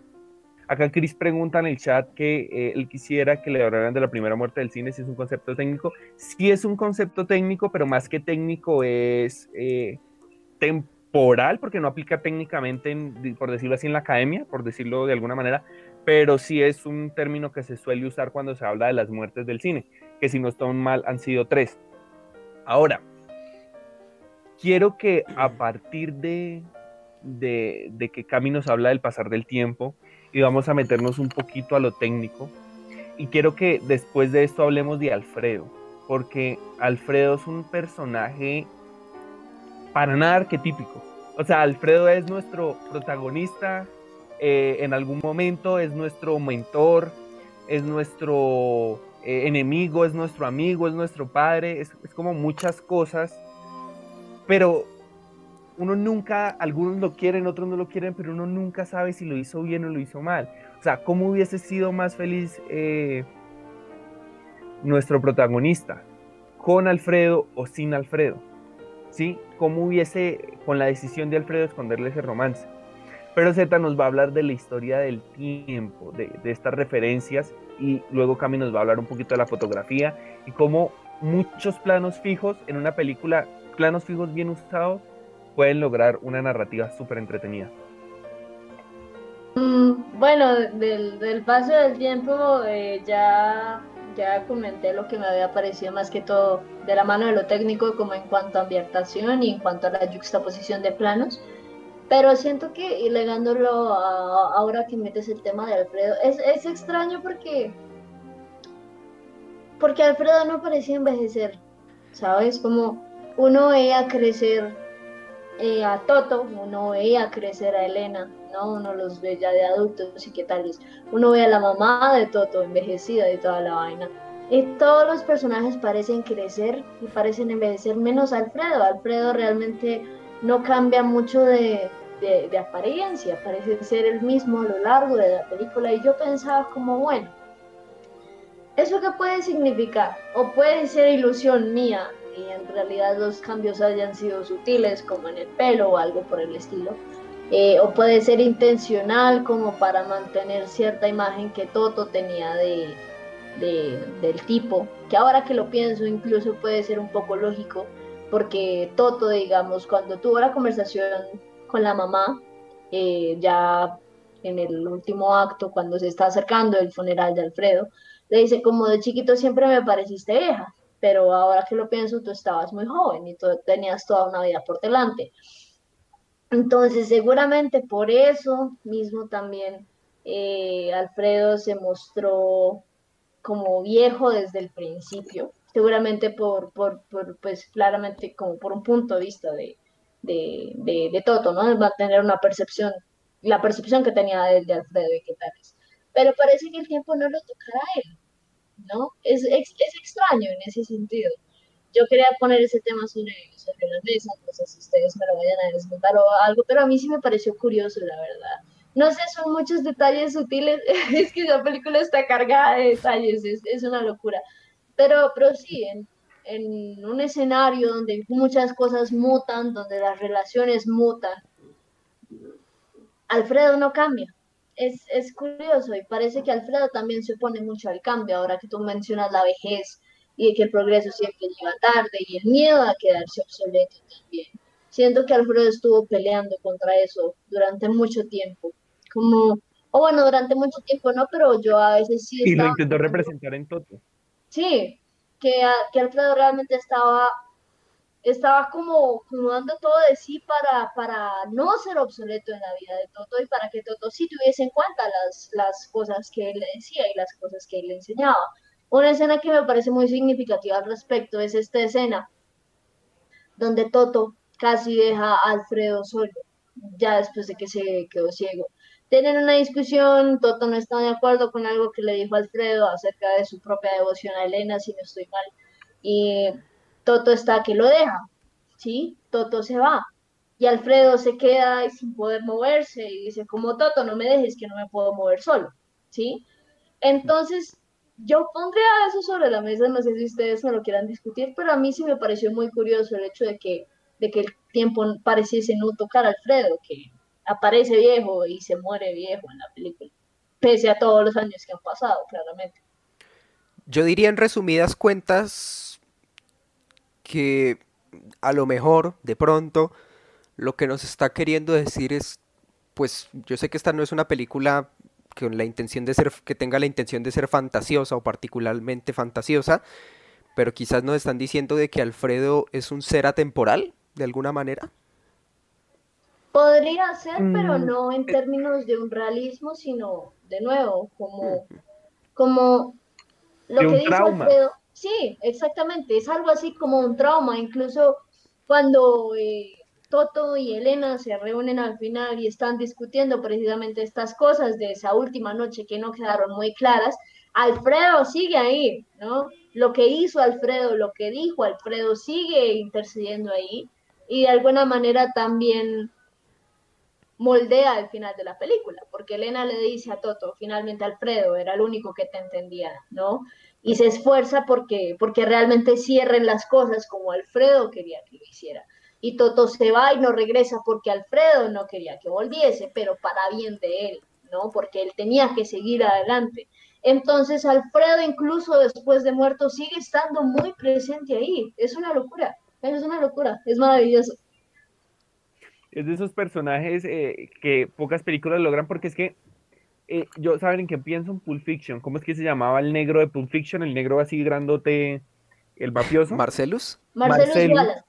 acá Chris pregunta en el chat que eh, él quisiera que le hablaran de la primera muerte del cine, si es un concepto técnico. Sí es un concepto técnico, pero más que técnico es temporal, porque no aplica técnicamente, por decirlo así, en la academia, por decirlo de alguna manera, pero sí es un término que se suele usar cuando se habla de las muertes del cine, que si no estoy mal han sido tres. Ahora, quiero que a partir de, de, que Cami nos habla del pasar del tiempo y vamos a meternos un poquito a lo técnico, y quiero que después de esto hablemos de Alfredo, porque Alfredo es un personaje para nada arquetípico. O sea, Alfredo es nuestro protagonista eh, en algún momento es nuestro mentor, es nuestro eh, enemigo, es nuestro amigo, es nuestro padre, es, como muchas cosas, pero uno nunca, algunos lo quieren, otros no lo quieren, pero uno nunca sabe si lo hizo bien o lo hizo mal. O sea, ¿cómo hubiese sido más feliz eh, nuestro protagonista? ¿Con Alfredo o sin Alfredo? ¿Sí? ¿Cómo hubiese, con la decisión de Alfredo, esconderle ese romance? Pero Z nos va a hablar de la historia del tiempo, de, estas referencias, y luego Cami nos va a hablar un poquito de la fotografía y cómo muchos planos fijos en una película, planos fijos bien usados, pueden lograr una narrativa súper entretenida. Mm, bueno, del, paso del tiempo eh, ya, ya comenté lo que me había parecido más que todo de la mano de lo técnico como en cuanto a ambientación y en cuanto a la juxtaposición de planos. Pero siento que, y legándolo ahora que metes el tema de Alfredo, es, es extraño porque, porque Alfredo no parecía envejecer, ¿sabes? Como uno veía crecer eh, a Toto, uno veía crecer a Elena, ¿no? Uno los ve ya de adultos y qué tal. Uno ve a la mamá de Toto envejecida y toda la vaina. Y todos los personajes parecen crecer y parecen envejecer, menos Alfredo. Alfredo realmente no cambia mucho de, de, apariencia, parece ser el mismo a lo largo de la película y yo pensaba como, bueno, ¿eso qué puede significar? O puede ser ilusión mía y en realidad los cambios hayan sido sutiles como en el pelo o algo por el estilo. Eh, o puede ser intencional como para mantener cierta imagen que Toto tenía de, del tipo, que ahora que lo pienso incluso puede ser un poco lógico, porque Toto, digamos, cuando tuvo la conversación con la mamá, eh, ya en el último acto, cuando se está acercando el funeral de Alfredo, le dice, como de chiquito siempre me pareciste vieja, pero ahora que lo pienso, tú estabas muy joven y tú tenías toda una vida por delante. Entonces, seguramente por eso mismo también eh, Alfredo se mostró como viejo desde el principio. seguramente por, por, pues claramente como por un punto de vista de, de, de, Toto, ¿no? Va a tener una percepción, la percepción que tenía de, de Alfredo y qué tal es. Pero parece que el tiempo no lo tocará él, ¿no? Es, es, es extraño en ese sentido. Yo quería poner ese tema sobre, sobre la mesa, no sé si ustedes me lo vayan a desmontar o algo, pero a mí sí me pareció curioso, la verdad. No sé, son muchos detalles sutiles, [LAUGHS] es que la película está cargada de detalles, es, es una locura. Pero, pero sí, en, en un escenario donde muchas cosas mutan, donde las relaciones mutan, Alfredo no cambia. Es, es, curioso y parece que Alfredo también se opone mucho al cambio, ahora que tú mencionas la vejez y que el progreso siempre llega tarde y el miedo a quedarse obsoleto también. Siento que Alfredo estuvo peleando contra eso durante mucho tiempo, como, o bueno, durante mucho tiempo no, pero yo a veces sí... Y lo intentó representar en Toto. Sí, que, que Alfredo realmente estaba estaba como, como, dando todo de sí para, para no ser obsoleto en la vida de Toto y para que Toto sí tuviese en cuenta las, las cosas que él le decía y las cosas que él le enseñaba. Una escena que me parece muy significativa al respecto es esta escena donde Toto casi deja a Alfredo solo, ya después de que se quedó ciego. Tienen una discusión, Toto no está de acuerdo con algo que le dijo Alfredo acerca de su propia devoción a Elena, si no estoy mal. Y Toto está que lo deja, ¿sí? Toto se va. Y Alfredo se queda sin poder moverse y dice, como Toto, no me dejes que no me puedo mover solo, ¿sí? Entonces, yo pondría eso sobre la mesa, no sé si ustedes me lo quieran discutir, pero a mí sí me pareció muy curioso el hecho de que, de que el tiempo pareciese no tocar a Alfredo, que aparece viejo y se muere viejo en la película, pese a todos los años que han pasado, claramente. Yo diría en resumidas cuentas que a lo mejor, de pronto, lo que nos está queriendo decir es, pues yo sé que esta no es una película con la intención de ser, que tenga la intención de ser fantasiosa o particularmente fantasiosa, pero quizás nos están diciendo de que Alfredo es un ser atemporal, de alguna manera. Podría ser, pero mm, no en términos de un realismo, sino de nuevo, como, como lo que dice Alfredo. Sí, exactamente, es algo así como un trauma, incluso cuando eh, Toto y Elena se reúnen al final y están discutiendo precisamente estas cosas de esa última noche que no quedaron muy claras. Alfredo sigue ahí, ¿no? Lo que hizo Alfredo, lo que dijo Alfredo sigue intercediendo ahí y de alguna manera también moldea el final de la película, porque Elena le dice a Toto, finalmente Alfredo era el único que te entendía, ¿no? Y se esfuerza porque, porque realmente cierren las cosas como Alfredo quería que lo hiciera y Toto se va y no regresa porque Alfredo no quería que volviese, pero para bien de él, ¿no? Porque él tenía que seguir adelante. Entonces Alfredo incluso después de muerto sigue estando muy presente ahí. Es una locura, es una locura, es maravilloso. Es de esos personajes eh, que pocas películas logran porque es que eh, yo, ¿saben en qué pienso? En Pulp Fiction. ¿Cómo es que se llamaba el negro de Pulp Fiction? El negro así grandote, el mafioso. Marcelus. Marcelus, Marcelus.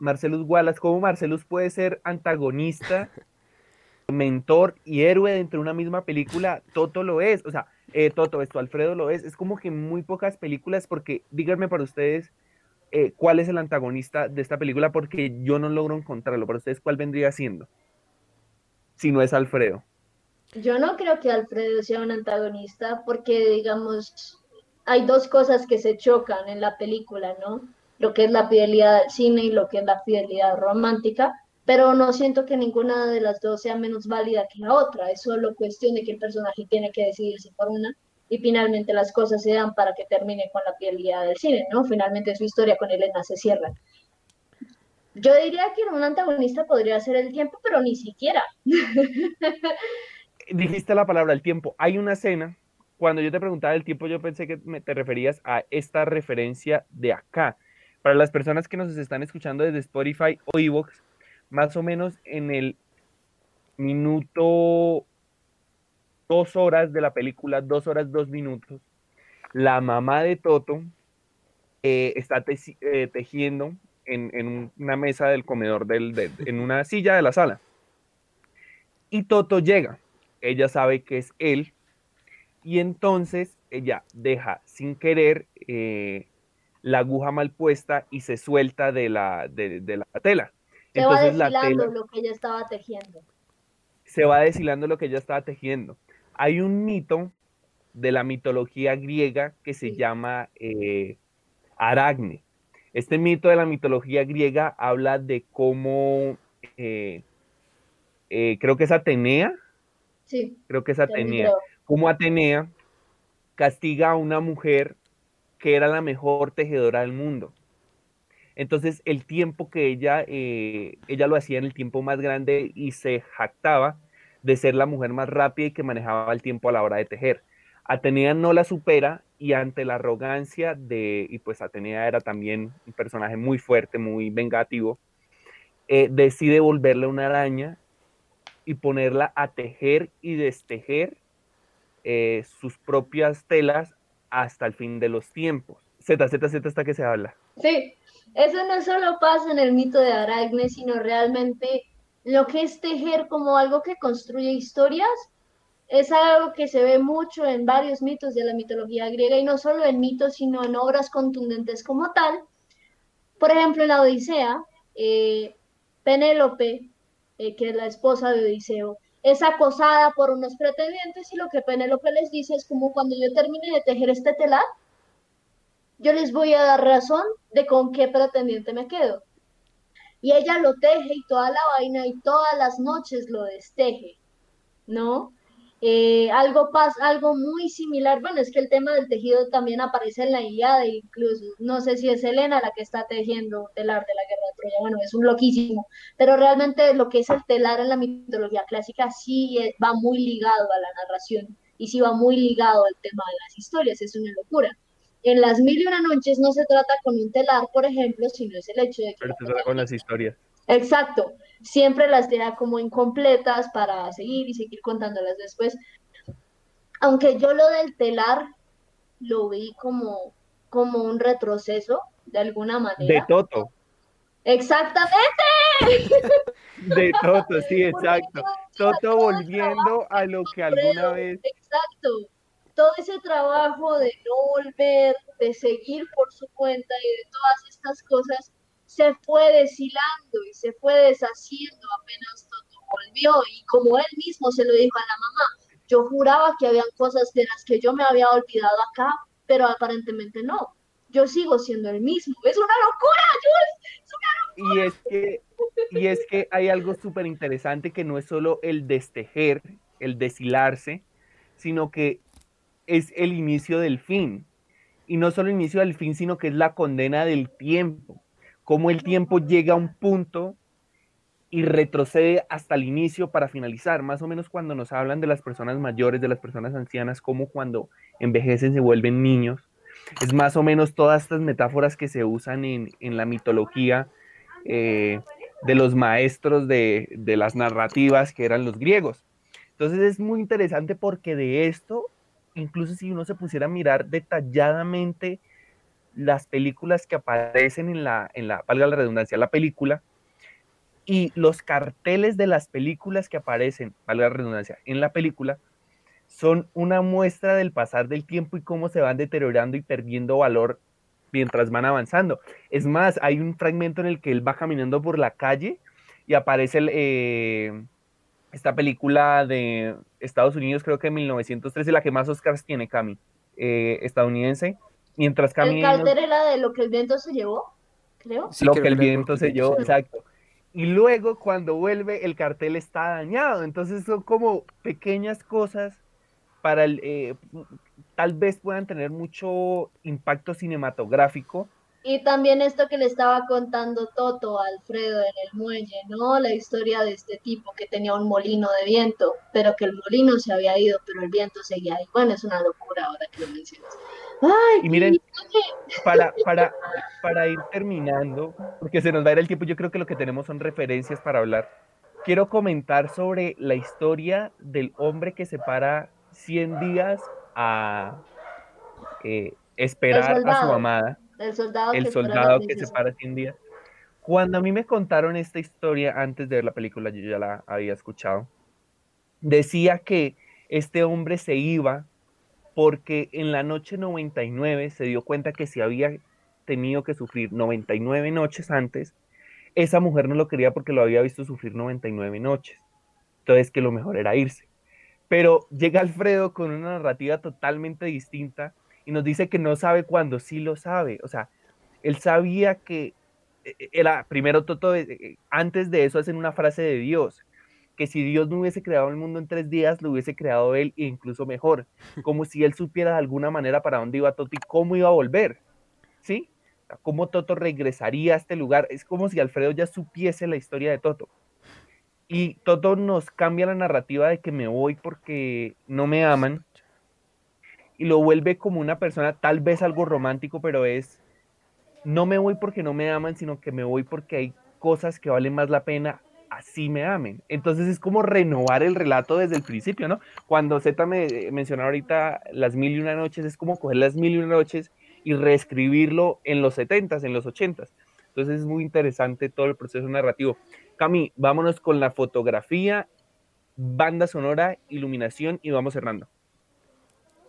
Marcelus Wallace, cómo Marcelus puede ser antagonista, mentor y héroe dentro de una misma película, Toto lo es, o sea, eh, Toto, esto, Alfredo lo es, es como que muy pocas películas, porque díganme para ustedes eh, cuál es el antagonista de esta película, porque yo no logro encontrarlo, para ustedes cuál vendría siendo, si no es Alfredo. Yo no creo que Alfredo sea un antagonista, porque digamos, hay dos cosas que se chocan en la película, ¿no? lo que es la fidelidad al cine y lo que es la fidelidad romántica, pero no siento que ninguna de las dos sea menos válida que la otra, es solo cuestión de que el personaje tiene que decidirse por una y finalmente las cosas se dan para que termine con la fidelidad del cine, ¿no? Finalmente su historia con Elena se cierra. Yo diría que un antagonista podría ser el tiempo, pero ni siquiera. [LAUGHS] Dijiste la palabra el tiempo. Hay una escena, cuando yo te preguntaba el tiempo, yo pensé que me, te referías a esta referencia de acá. Para las personas que nos están escuchando desde Spotify o Evox, más o menos en el minuto dos horas de la película, dos horas, dos minutos, la mamá de Toto eh, está eh, tejiendo en, una mesa del comedor, del, en una silla de la sala. Y Toto llega. Ella sabe que es él. Y entonces ella deja sin querer eh, la aguja mal puesta y se suelta de la, de, la tela. Se va deshilando lo que ella estaba tejiendo. Se va deshilando lo que ella estaba tejiendo. Hay un mito de la mitología griega que se llama eh, Aragne. Este mito de la mitología griega habla de cómo, eh, eh, creo que es Atenea, sí, creo que es Atenea, cómo Atenea castiga a una mujer que era la mejor tejedora del mundo. Entonces el tiempo que ella, eh, ella lo hacía en el tiempo más grande y se jactaba de ser la mujer más rápida y que manejaba el tiempo a la hora de tejer. Atenea no la supera y ante la arrogancia de, y pues Atenea era también un personaje muy fuerte, muy vengativo, eh, decide volverle una araña y ponerla a tejer y destejer eh, sus propias telas hasta el fin de los tiempos. Z, Z, Z hasta que se habla. Sí, eso no solo pasa en el mito de Aracne, sino realmente lo que es tejer como algo que construye historias es algo que se ve mucho en varios mitos de la mitología griega y no solo en mitos, sino en obras contundentes como tal. Por ejemplo, en la Odisea, eh, Penélope, eh, que es la esposa de Odiseo, es acosada por unos pretendientes y lo que Penélope les dice es como cuando yo termine de tejer este telar, yo les voy a dar razón de con qué pretendiente me quedo. Y ella lo teje y toda la vaina y todas las noches lo desteje, ¿no? Eh, algo, pasa, algo muy similar, bueno, es que el tema del tejido también aparece en la Ilíada, incluso, no sé si es Helena la que está tejiendo telar de la guerra de Troya, bueno, es un loquísimo, pero realmente lo que es el telar en la mitología clásica sí eh, va muy ligado a la narración y sí va muy ligado al tema de las historias, es una locura. En las mil y una noches no se trata con un telar, por ejemplo, sino es el hecho de que... Pero se trata con las historias. Exacto, siempre las deja como incompletas para seguir y seguir contándolas después. Aunque yo lo del telar lo vi como, como un retroceso, de alguna manera. De Toto. Exactamente. [LAUGHS] De Toto, sí, exacto. Toto volviendo a lo que alguna vez. Exacto. Todo ese trabajo de no volver, de seguir por su cuenta y de todas estas cosas se fue deshilando y se fue deshaciendo apenas Toto volvió y como él mismo se lo dijo a la mamá, yo juraba que habían cosas de las que yo me había olvidado acá, pero aparentemente no. Yo sigo siendo el mismo. Es una locura, Jules. Es una locura. Y es que, y es que hay algo súper interesante que no es solo el destejer, el deshilarse, sino que es el inicio del fin. Y no solo inicio del fin, sino que es la condena del tiempo cómo el tiempo llega a un punto y retrocede hasta el inicio para finalizar, más o menos cuando nos hablan de las personas mayores, de las personas ancianas, como cuando envejecen se vuelven niños. Es más o menos todas estas metáforas que se usan en, la mitología eh, de los maestros de, de las narrativas que eran los griegos. Entonces es muy interesante porque de esto, incluso si uno se pusiera a mirar detalladamente las películas que aparecen en la, en la, valga la redundancia, la película, y los carteles de las películas que aparecen, valga la redundancia, en la película, son una muestra del pasar del tiempo y cómo se van deteriorando y perdiendo valor mientras van avanzando. Es más, hay un fragmento en el que él va caminando por la calle y aparece eh, esta película de Estados Unidos, creo que en 1913, la que más Oscars tiene, Cami, eh, estadounidense, mientras camina. El era de lo que el viento se llevó, creo. lo que, el viento se llevó, exacto. Y luego cuando vuelve el cartel está dañado. Entonces son como pequeñas cosas para el, eh, tal vez puedan tener mucho impacto cinematográfico. Y también esto que le estaba contando Toto a Alfredo en el muelle, ¿no? La historia de este tipo que tenía un molino de viento, pero que el molino se había ido, pero el viento seguía ahí. Bueno, es una locura ahora que lo mencionas y miren, para, para, para ir terminando, porque se nos va a ir el tiempo, yo creo que lo que tenemos son referencias para hablar. Quiero comentar sobre la historia del hombre que se para 100 días a eh, esperar a su amada. El soldado, el que, soldado que se para 100 días. Cuando a mí me contaron esta historia antes de ver la película, yo ya la había escuchado, decía que este hombre se iba porque en la noche 99 se dio cuenta que si había tenido que sufrir 99 noches antes, esa mujer no lo quería porque lo había visto sufrir 99 noches. Entonces que lo mejor era irse. Pero llega Alfredo con una narrativa totalmente distinta y nos dice que no sabe cuándo sí lo sabe. O sea, él sabía que eh, era, primero todo, eh, eh, antes de eso hacen una frase de Dios, que si Dios no hubiese creado el mundo en tres días, lo hubiese creado él e incluso mejor, [LAUGHS] como si él supiera de alguna manera para dónde iba Toto y cómo iba a volver, ¿sí? Cómo Toto regresaría a este lugar, es como si Alfredo ya supiese la historia de Toto. Y Toto nos cambia la narrativa de que me voy porque no me aman y lo vuelve como una persona, tal vez algo romántico, pero es, no me voy porque no me aman, sino que me voy porque hay cosas que valen más la pena así me amen. Entonces es como renovar el relato desde el principio, ¿no? Cuando Z me eh, mencionó ahorita las mil y una noches, es como coger las mil y una noches y reescribirlo en los setentas, en los ochentas. Entonces es muy interesante todo el proceso narrativo. Cami, vámonos con la fotografía, banda sonora, iluminación y vamos cerrando.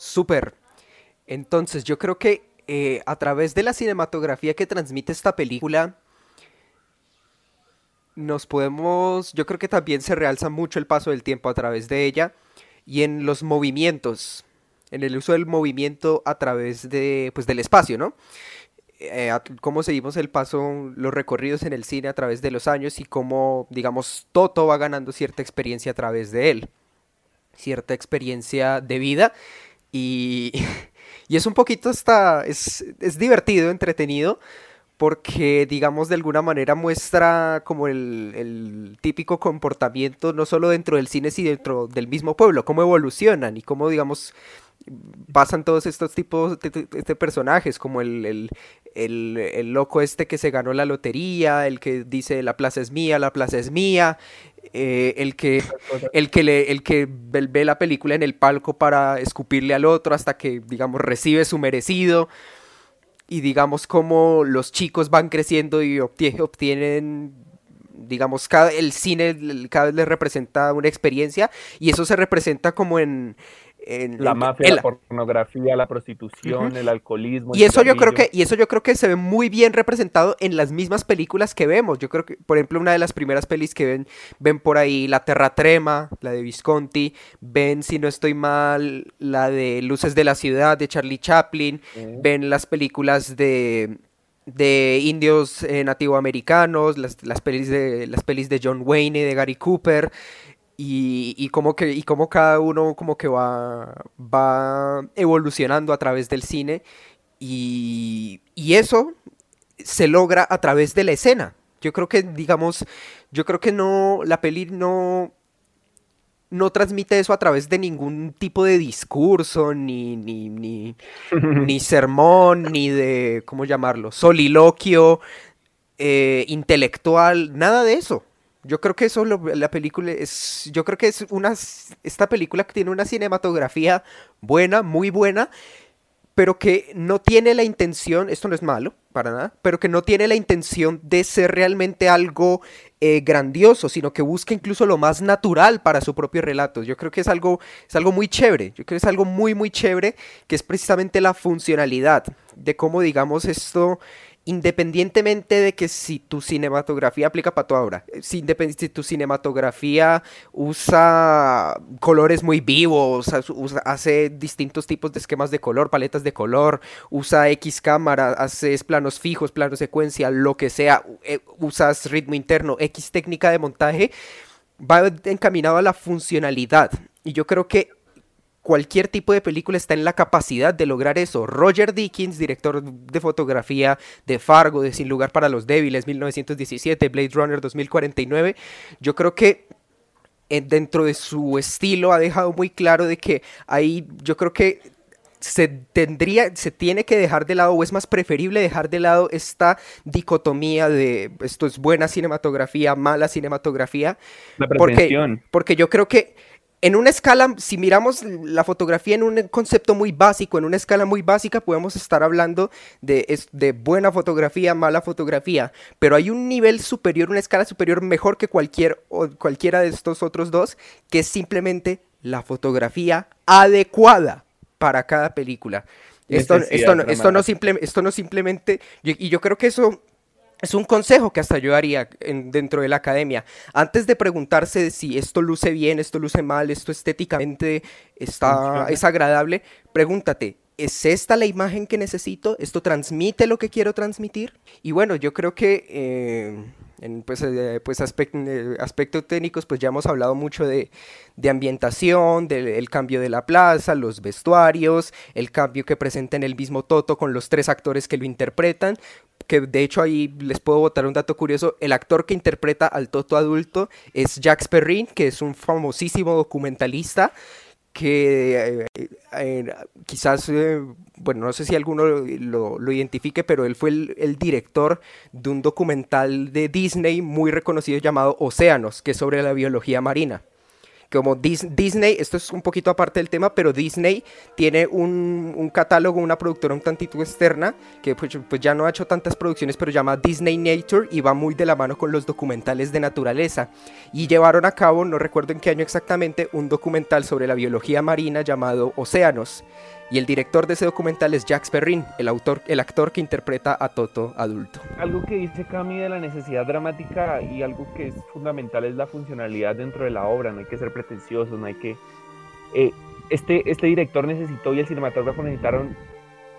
Súper. Entonces yo creo que eh, a través de la cinematografía que transmite esta película, nos podemos, yo creo que también se realza mucho el paso del tiempo a través de ella y en los movimientos, en el uso del movimiento a través de, pues, del espacio, ¿no? Eh, cómo seguimos el paso, los recorridos en el cine a través de los años y cómo, digamos, Toto va ganando cierta experiencia a través de él, cierta experiencia de vida y, [LAUGHS] y es un poquito hasta, es, es divertido, entretenido, porque digamos de alguna manera muestra como el, típico comportamiento no solo dentro del cine sino dentro del mismo pueblo, cómo evolucionan y cómo digamos pasan todos estos tipos de, personajes como el, loco este que se ganó la lotería, el que dice la plaza es mía, la plaza es mía, eh, el que, el que, le, el que ve la película en el palco para escupirle al otro hasta que digamos recibe su merecido. Y digamos cómo los chicos van creciendo y obtienen digamos, cada, el cine cada vez les representa una experiencia. Y eso se representa como en, la mafia, la pornografía, la prostitución, el alcoholismo. Y eso yo creo que y eso yo creo que se ve muy bien representado en las mismas películas que vemos. Yo creo que por ejemplo una de las primeras pelis que ven ven por ahí La Terratrema, la de Visconti, ven si no estoy mal la de Luces de la ciudad de Charlie Chaplin, ven las películas de de indios eh, nativoamericanos, las, las, pelis de, las pelis de John Wayne, de Gary Cooper, y, y, como que, y como cada uno como que va, va evolucionando a través del cine y, y eso se logra a través de la escena. Yo creo que, digamos, yo creo que no, la peli no, no transmite eso a través de ningún tipo de discurso, ni, ni, ni, [LAUGHS] ni sermón, ni de, ¿cómo llamarlo? Soliloquio eh, intelectual, nada de eso. Yo creo que eso la película es yo creo que es una esta película tiene una cinematografía buena, muy buena, pero que no tiene la intención, esto no es malo para nada, pero que no tiene la intención de ser realmente algo eh, grandioso, sino que busca incluso lo más natural para su propio relato. Yo creo que es algo, es algo muy chévere, yo creo que es algo muy, muy chévere, que es precisamente la funcionalidad de cómo, digamos, esto independientemente de que si tu cinematografía aplica para tu obra, si, tu cinematografía usa colores muy vivos, hace distintos tipos de esquemas de color, paletas de color, usa X cámara, haces planos fijos, planos secuencia, lo que sea, eh, usas ritmo interno, X técnica de montaje, va encaminado a la funcionalidad. Y yo creo que cualquier tipo de película está en la capacidad de lograr eso. Roger Dickens, director de fotografía de Fargo, de Sin lugar para los débiles, 1917, Blade Runner 2049, yo creo que eh, dentro de su estilo ha dejado muy claro de que ahí yo creo que se tendría, se tiene que dejar de lado, o es más preferible dejar de lado esta dicotomía de esto es buena cinematografía, mala cinematografía. La porque, porque yo creo que en una escala, si miramos la fotografía en un concepto muy básico, en una escala muy básica, podemos estar hablando de, de, buena fotografía, mala fotografía, pero hay un nivel superior, una escala superior mejor que cualquier, cualquiera de estos otros dos, que es simplemente la fotografía adecuada para cada película. Esto, esto, no, esto, no esto no simplemente, y yo creo que eso es un consejo que hasta yo haría dentro de la academia. Antes de preguntarse si esto luce bien, esto luce mal, esto estéticamente está, es agradable, pregúntate, ¿es esta la imagen que necesito? ¿Esto transmite lo que quiero transmitir? Y bueno, yo creo que eh, en pues, eh, pues eh, aspectos técnicos, pues ya hemos hablado mucho de, ambientación, del cambio de la plaza, los vestuarios, el cambio que presenta en el mismo Toto con los tres actores que lo interpretan, que de hecho ahí les puedo botar un dato curioso, el actor que interpreta al Toto adulto es Jack Perrin, que es un famosísimo documentalista que eh, eh, quizás, eh, bueno, no sé si alguno lo, identifique, pero él fue el, director de un documental de Disney muy reconocido llamado Océanos, que es sobre la biología marina como Disney, esto es un poquito aparte del tema, pero Disney tiene un, catálogo, una productora un tantito externa, que pues, pues, ya no ha hecho tantas producciones, pero llama Disney Nature y va muy de la mano con los documentales de naturaleza. Y llevaron a cabo, no recuerdo en qué año exactamente, un documental sobre la biología marina llamado Océanos. Y el director de ese documental es Jack Perrin, el, autor, el actor que interpreta a Toto adulto. Algo que dice Cami de la necesidad dramática y algo que es fundamental es la funcionalidad dentro de la obra. No hay que ser pretenciosos, no hay que... Eh, este, este director necesitó y el cinematógrafo necesitaron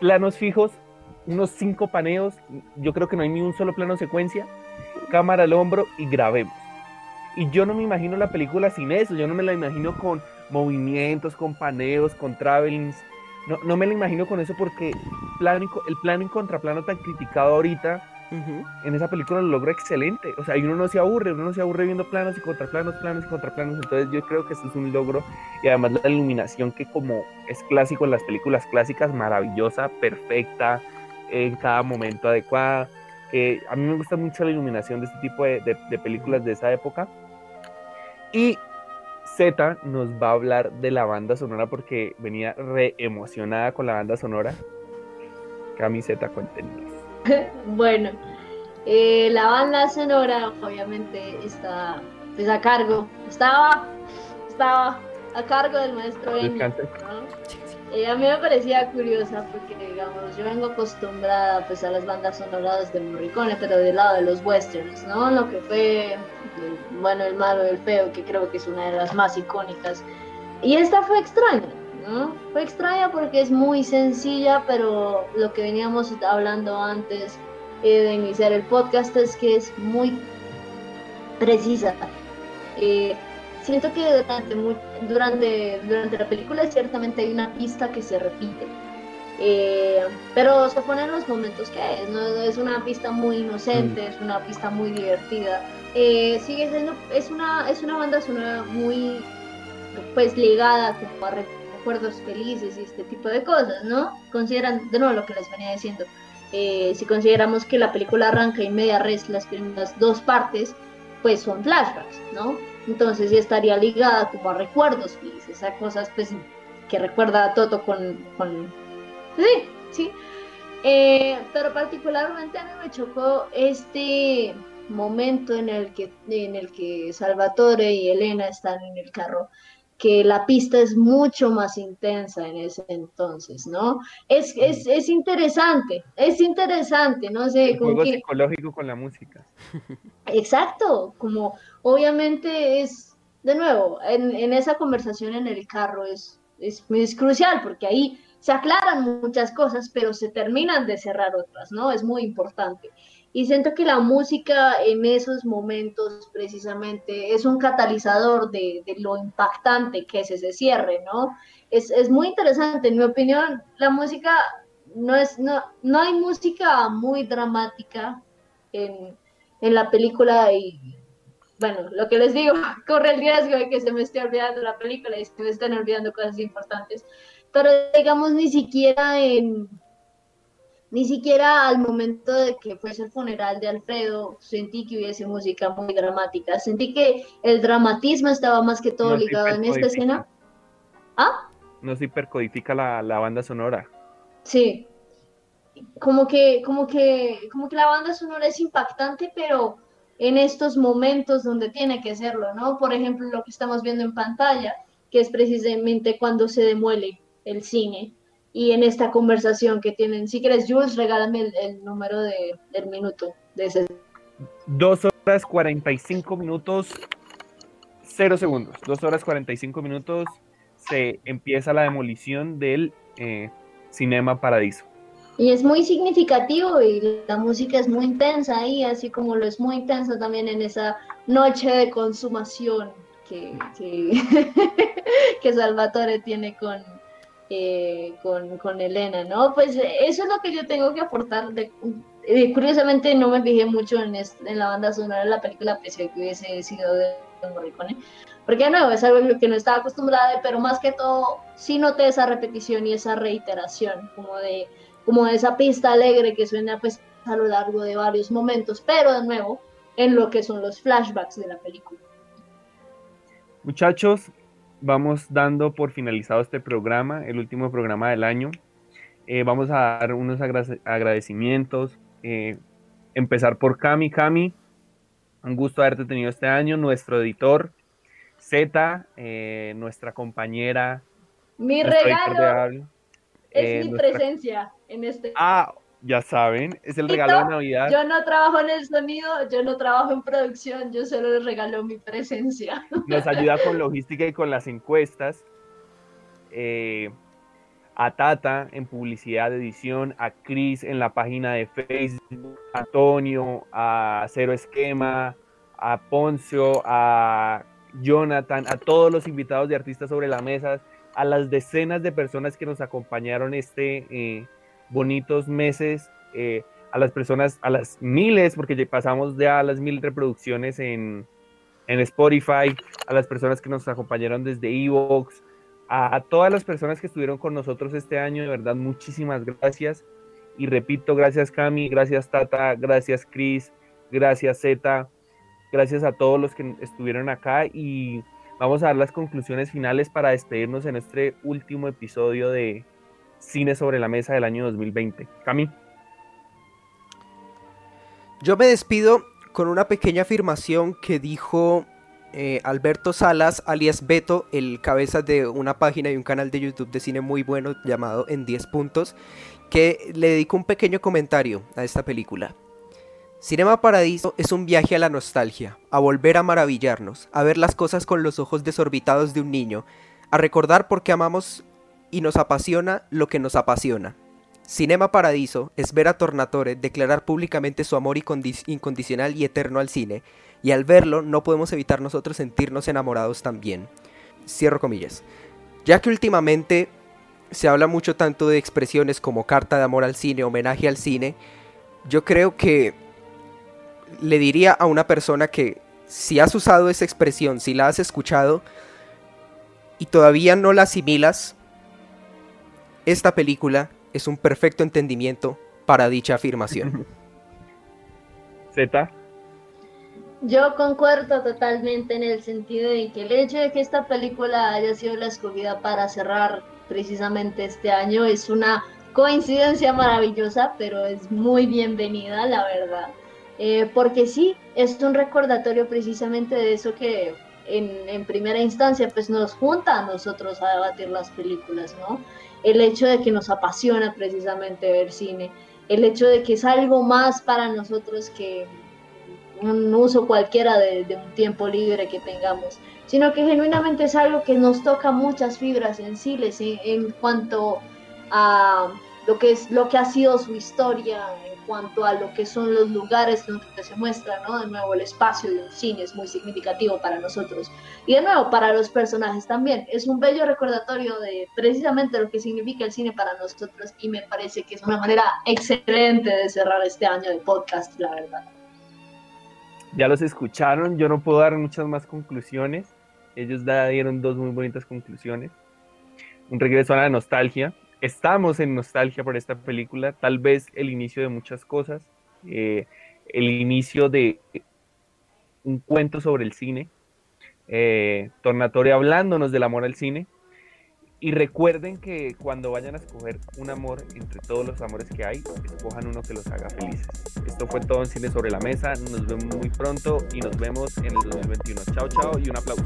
planos fijos, unos cinco paneos. Yo creo que no hay ni un solo plano secuencia. Cámara al hombro y grabemos. Y yo no me imagino la película sin eso. Yo no me la imagino con movimientos, con paneos, con travelings no, no me lo imagino con eso porque plano el plano y contraplano tan criticado ahorita en esa película lo logra excelente. O sea, y uno no se aburre, uno no se aburre viendo planos y contraplanos, planos y contraplanos. Entonces yo creo que eso es un logro. Y además la iluminación que como es clásico en las películas clásicas, maravillosa, perfecta, en cada momento adecuada. a mí me gusta mucho la iluminación de este tipo de, de películas de esa época. Y Z nos va a hablar de la banda sonora porque venía re emocionada con la banda sonora. Cami Z, cuéntenos. [LAUGHS] bueno, eh, la banda sonora obviamente está pues, a cargo, estaba, estaba a cargo del maestro Ennio. Eh, a mí me parecía curiosa porque, digamos, yo vengo acostumbrada pues, a las bandas sonoras de Morricone, pero del lado de los westerns, ¿no? Lo que fue, bueno, El malo el feo, que creo que es una de las más icónicas. Y esta fue extraña, ¿no? Fue extraña porque es muy sencilla, pero lo que veníamos hablando antes eh, de iniciar el podcast es que es muy precisa. Eh, siento que durante, durante, durante la película ciertamente hay una pista que se repite. Eh, pero se pone en los momentos que es, ¿no? es una pista muy inocente, mm. es una pista muy divertida. Eh, sigue siendo, es una, es una banda sonora muy pues ligada como a recuerdos felices y este tipo de cosas, ¿no? Consideran, de nuevo lo que les venía diciendo, eh, si consideramos que la película arranca y media res las primeras dos partes, pues son flashbacks, ¿no? Entonces ya estaría ligada como a recuerdos felices, a cosas pues que recuerda a Toto con, con... Sí, sí. Eh, pero particularmente a mí me chocó este momento en el que en el que Salvatore y Elena están en el carro que la pista es mucho más intensa en ese entonces, ¿no? Es, es, es interesante, es interesante, no sé. El juego psicológico con la música. [LAUGHS] Exacto, como obviamente es, de nuevo, en, en esa conversación en el carro es, es, es crucial porque ahí se aclaran muchas cosas, pero se terminan de cerrar otras, ¿no? Es muy importante. Y siento que la música en esos momentos precisamente es un catalizador de, lo impactante que es ese cierre, ¿no? Es, muy interesante, en mi opinión, la música no es, no, no hay música muy dramática en, en la película y bueno, lo que les digo, [LAUGHS] corre el riesgo de que se me esté olvidando la película y se me estén olvidando cosas importantes, pero digamos ni siquiera en ni siquiera al momento de que fuese el funeral de Alfredo sentí que hubiese música muy dramática. Sentí que el dramatismo estaba más que todo ligado en esta escena. ¿Ah? No se hipercodifica la, la banda sonora. Sí. Como que, como que, como que la banda sonora es impactante, pero en estos momentos donde tiene que serlo, ¿no? Por ejemplo, lo que estamos viendo en pantalla, que es precisamente cuando se demuele el cine y en esta conversación que tienen. Si quieres, Jules, regálame el, número de, del minuto de ese. Dos horas 45 minutos, cero segundos. Dos horas 45 minutos se empieza la demolición del eh, Cinema Paradiso. Y es muy significativo y la música es muy intensa ahí, así como lo es muy intensa también en esa noche de consumación que, que, [LAUGHS] Salvatore tiene con, eh, con, con, Elena, ¿no? Pues eso es lo que yo tengo que aportar. De, curiosamente no me fijé mucho en, en, la banda sonora de la película, a que hubiese sido de Morricone, porque no, es algo que no estaba acostumbrada, pero más que todo sí noté esa repetición y esa reiteración, como de como esa pista alegre que suena pues a lo largo de varios momentos, pero de nuevo en lo que son los flashbacks de la película. Muchachos, vamos dando por finalizado este programa, el último programa del año. Eh, vamos a dar unos agradecimientos. Eh, empezar por Cami. Cami, un gusto haberte tenido este año. Nuestro editor, Z, eh, nuestra compañera. Mi regalo es mi presencia en este. Ah, ya saben, es el regalo de Navidad. Yo no trabajo en el sonido, yo no trabajo en producción, yo solo les regalo mi presencia. [LAUGHS] Nos ayuda con logística y con las encuestas. Eh, a Tata en publicidad de edición, a Chris en la página de Facebook, a Antonio, a Cero Esquema, a Poncio, a Jonathan, a todos los invitados de artistas sobre la mesa, a las decenas de personas que nos acompañaron este eh, bonitos meses, eh, a las personas, a las miles, porque pasamos ya a las mil reproducciones en, en Spotify, a las personas que nos acompañaron desde Evox, a, todas las personas que estuvieron con nosotros este año, de verdad, muchísimas gracias. Y repito, gracias Cami, gracias Tata, gracias Chris, gracias Z, gracias a todos los que estuvieron acá y vamos a dar las conclusiones finales para despedirnos en este último episodio de Cine sobre la Mesa del año 2020. Cami. Yo me despido con una pequeña afirmación que dijo eh, Alberto Salas, alias Beto, el cabeza de una página y un canal de YouTube de cine muy bueno llamado En 10 Puntos, que le dedicó un pequeño comentario a esta película. Cinema Paradiso es un viaje a la nostalgia, a volver a maravillarnos, a ver las cosas con los ojos desorbitados de un niño, a recordar por qué amamos y nos apasiona lo que nos apasiona. Cinema Paradiso es ver a Tornatore declarar públicamente su amor incondicional y eterno al cine, y al verlo no podemos evitar nosotros sentirnos enamorados también. Cierro comillas. Ya que últimamente se habla mucho tanto de expresiones como carta de amor al cine, homenaje al cine, yo creo que le diría a una persona que si has usado esa expresión, si la has escuchado y todavía no la asimilas, esta película es un perfecto entendimiento para dicha afirmación. [LAUGHS] Z. Yo concuerdo totalmente en el sentido de que el hecho de que esta película haya sido la escogida para cerrar precisamente este año es una coincidencia maravillosa, pero es muy bienvenida, la verdad. Eh, porque sí, es un recordatorio precisamente de eso que en, primera instancia pues nos junta a nosotros a debatir las películas, ¿no? El hecho de que nos apasiona precisamente ver cine, el hecho de que es algo más para nosotros que un uso cualquiera de, un tiempo libre que tengamos, sino que genuinamente es algo que nos toca muchas fibras sensibles en, en cuanto a lo que es lo que ha sido su historia cuanto a lo que son los lugares donde se muestra, ¿no? De nuevo, el espacio del cine es muy significativo para nosotros. Y de nuevo, para los personajes también. Es un bello recordatorio de precisamente lo que significa el cine para nosotros y me parece que es una manera excelente de cerrar este año de podcast, la verdad. Ya los escucharon, yo no puedo dar muchas más conclusiones. Ellos dieron dos muy bonitas conclusiones. Un regreso a la nostalgia, estamos en nostalgia por esta película, tal vez el inicio de muchas cosas, eh, el inicio de un cuento sobre el cine, eh, Tornatore hablándonos del amor al cine. Y recuerden que cuando vayan a escoger un amor entre todos los amores que hay, escojan uno que los haga felices. Esto fue todo en Cine sobre la Mesa. Nos vemos muy pronto y nos vemos en el 2021. Chao, chao y un aplauso.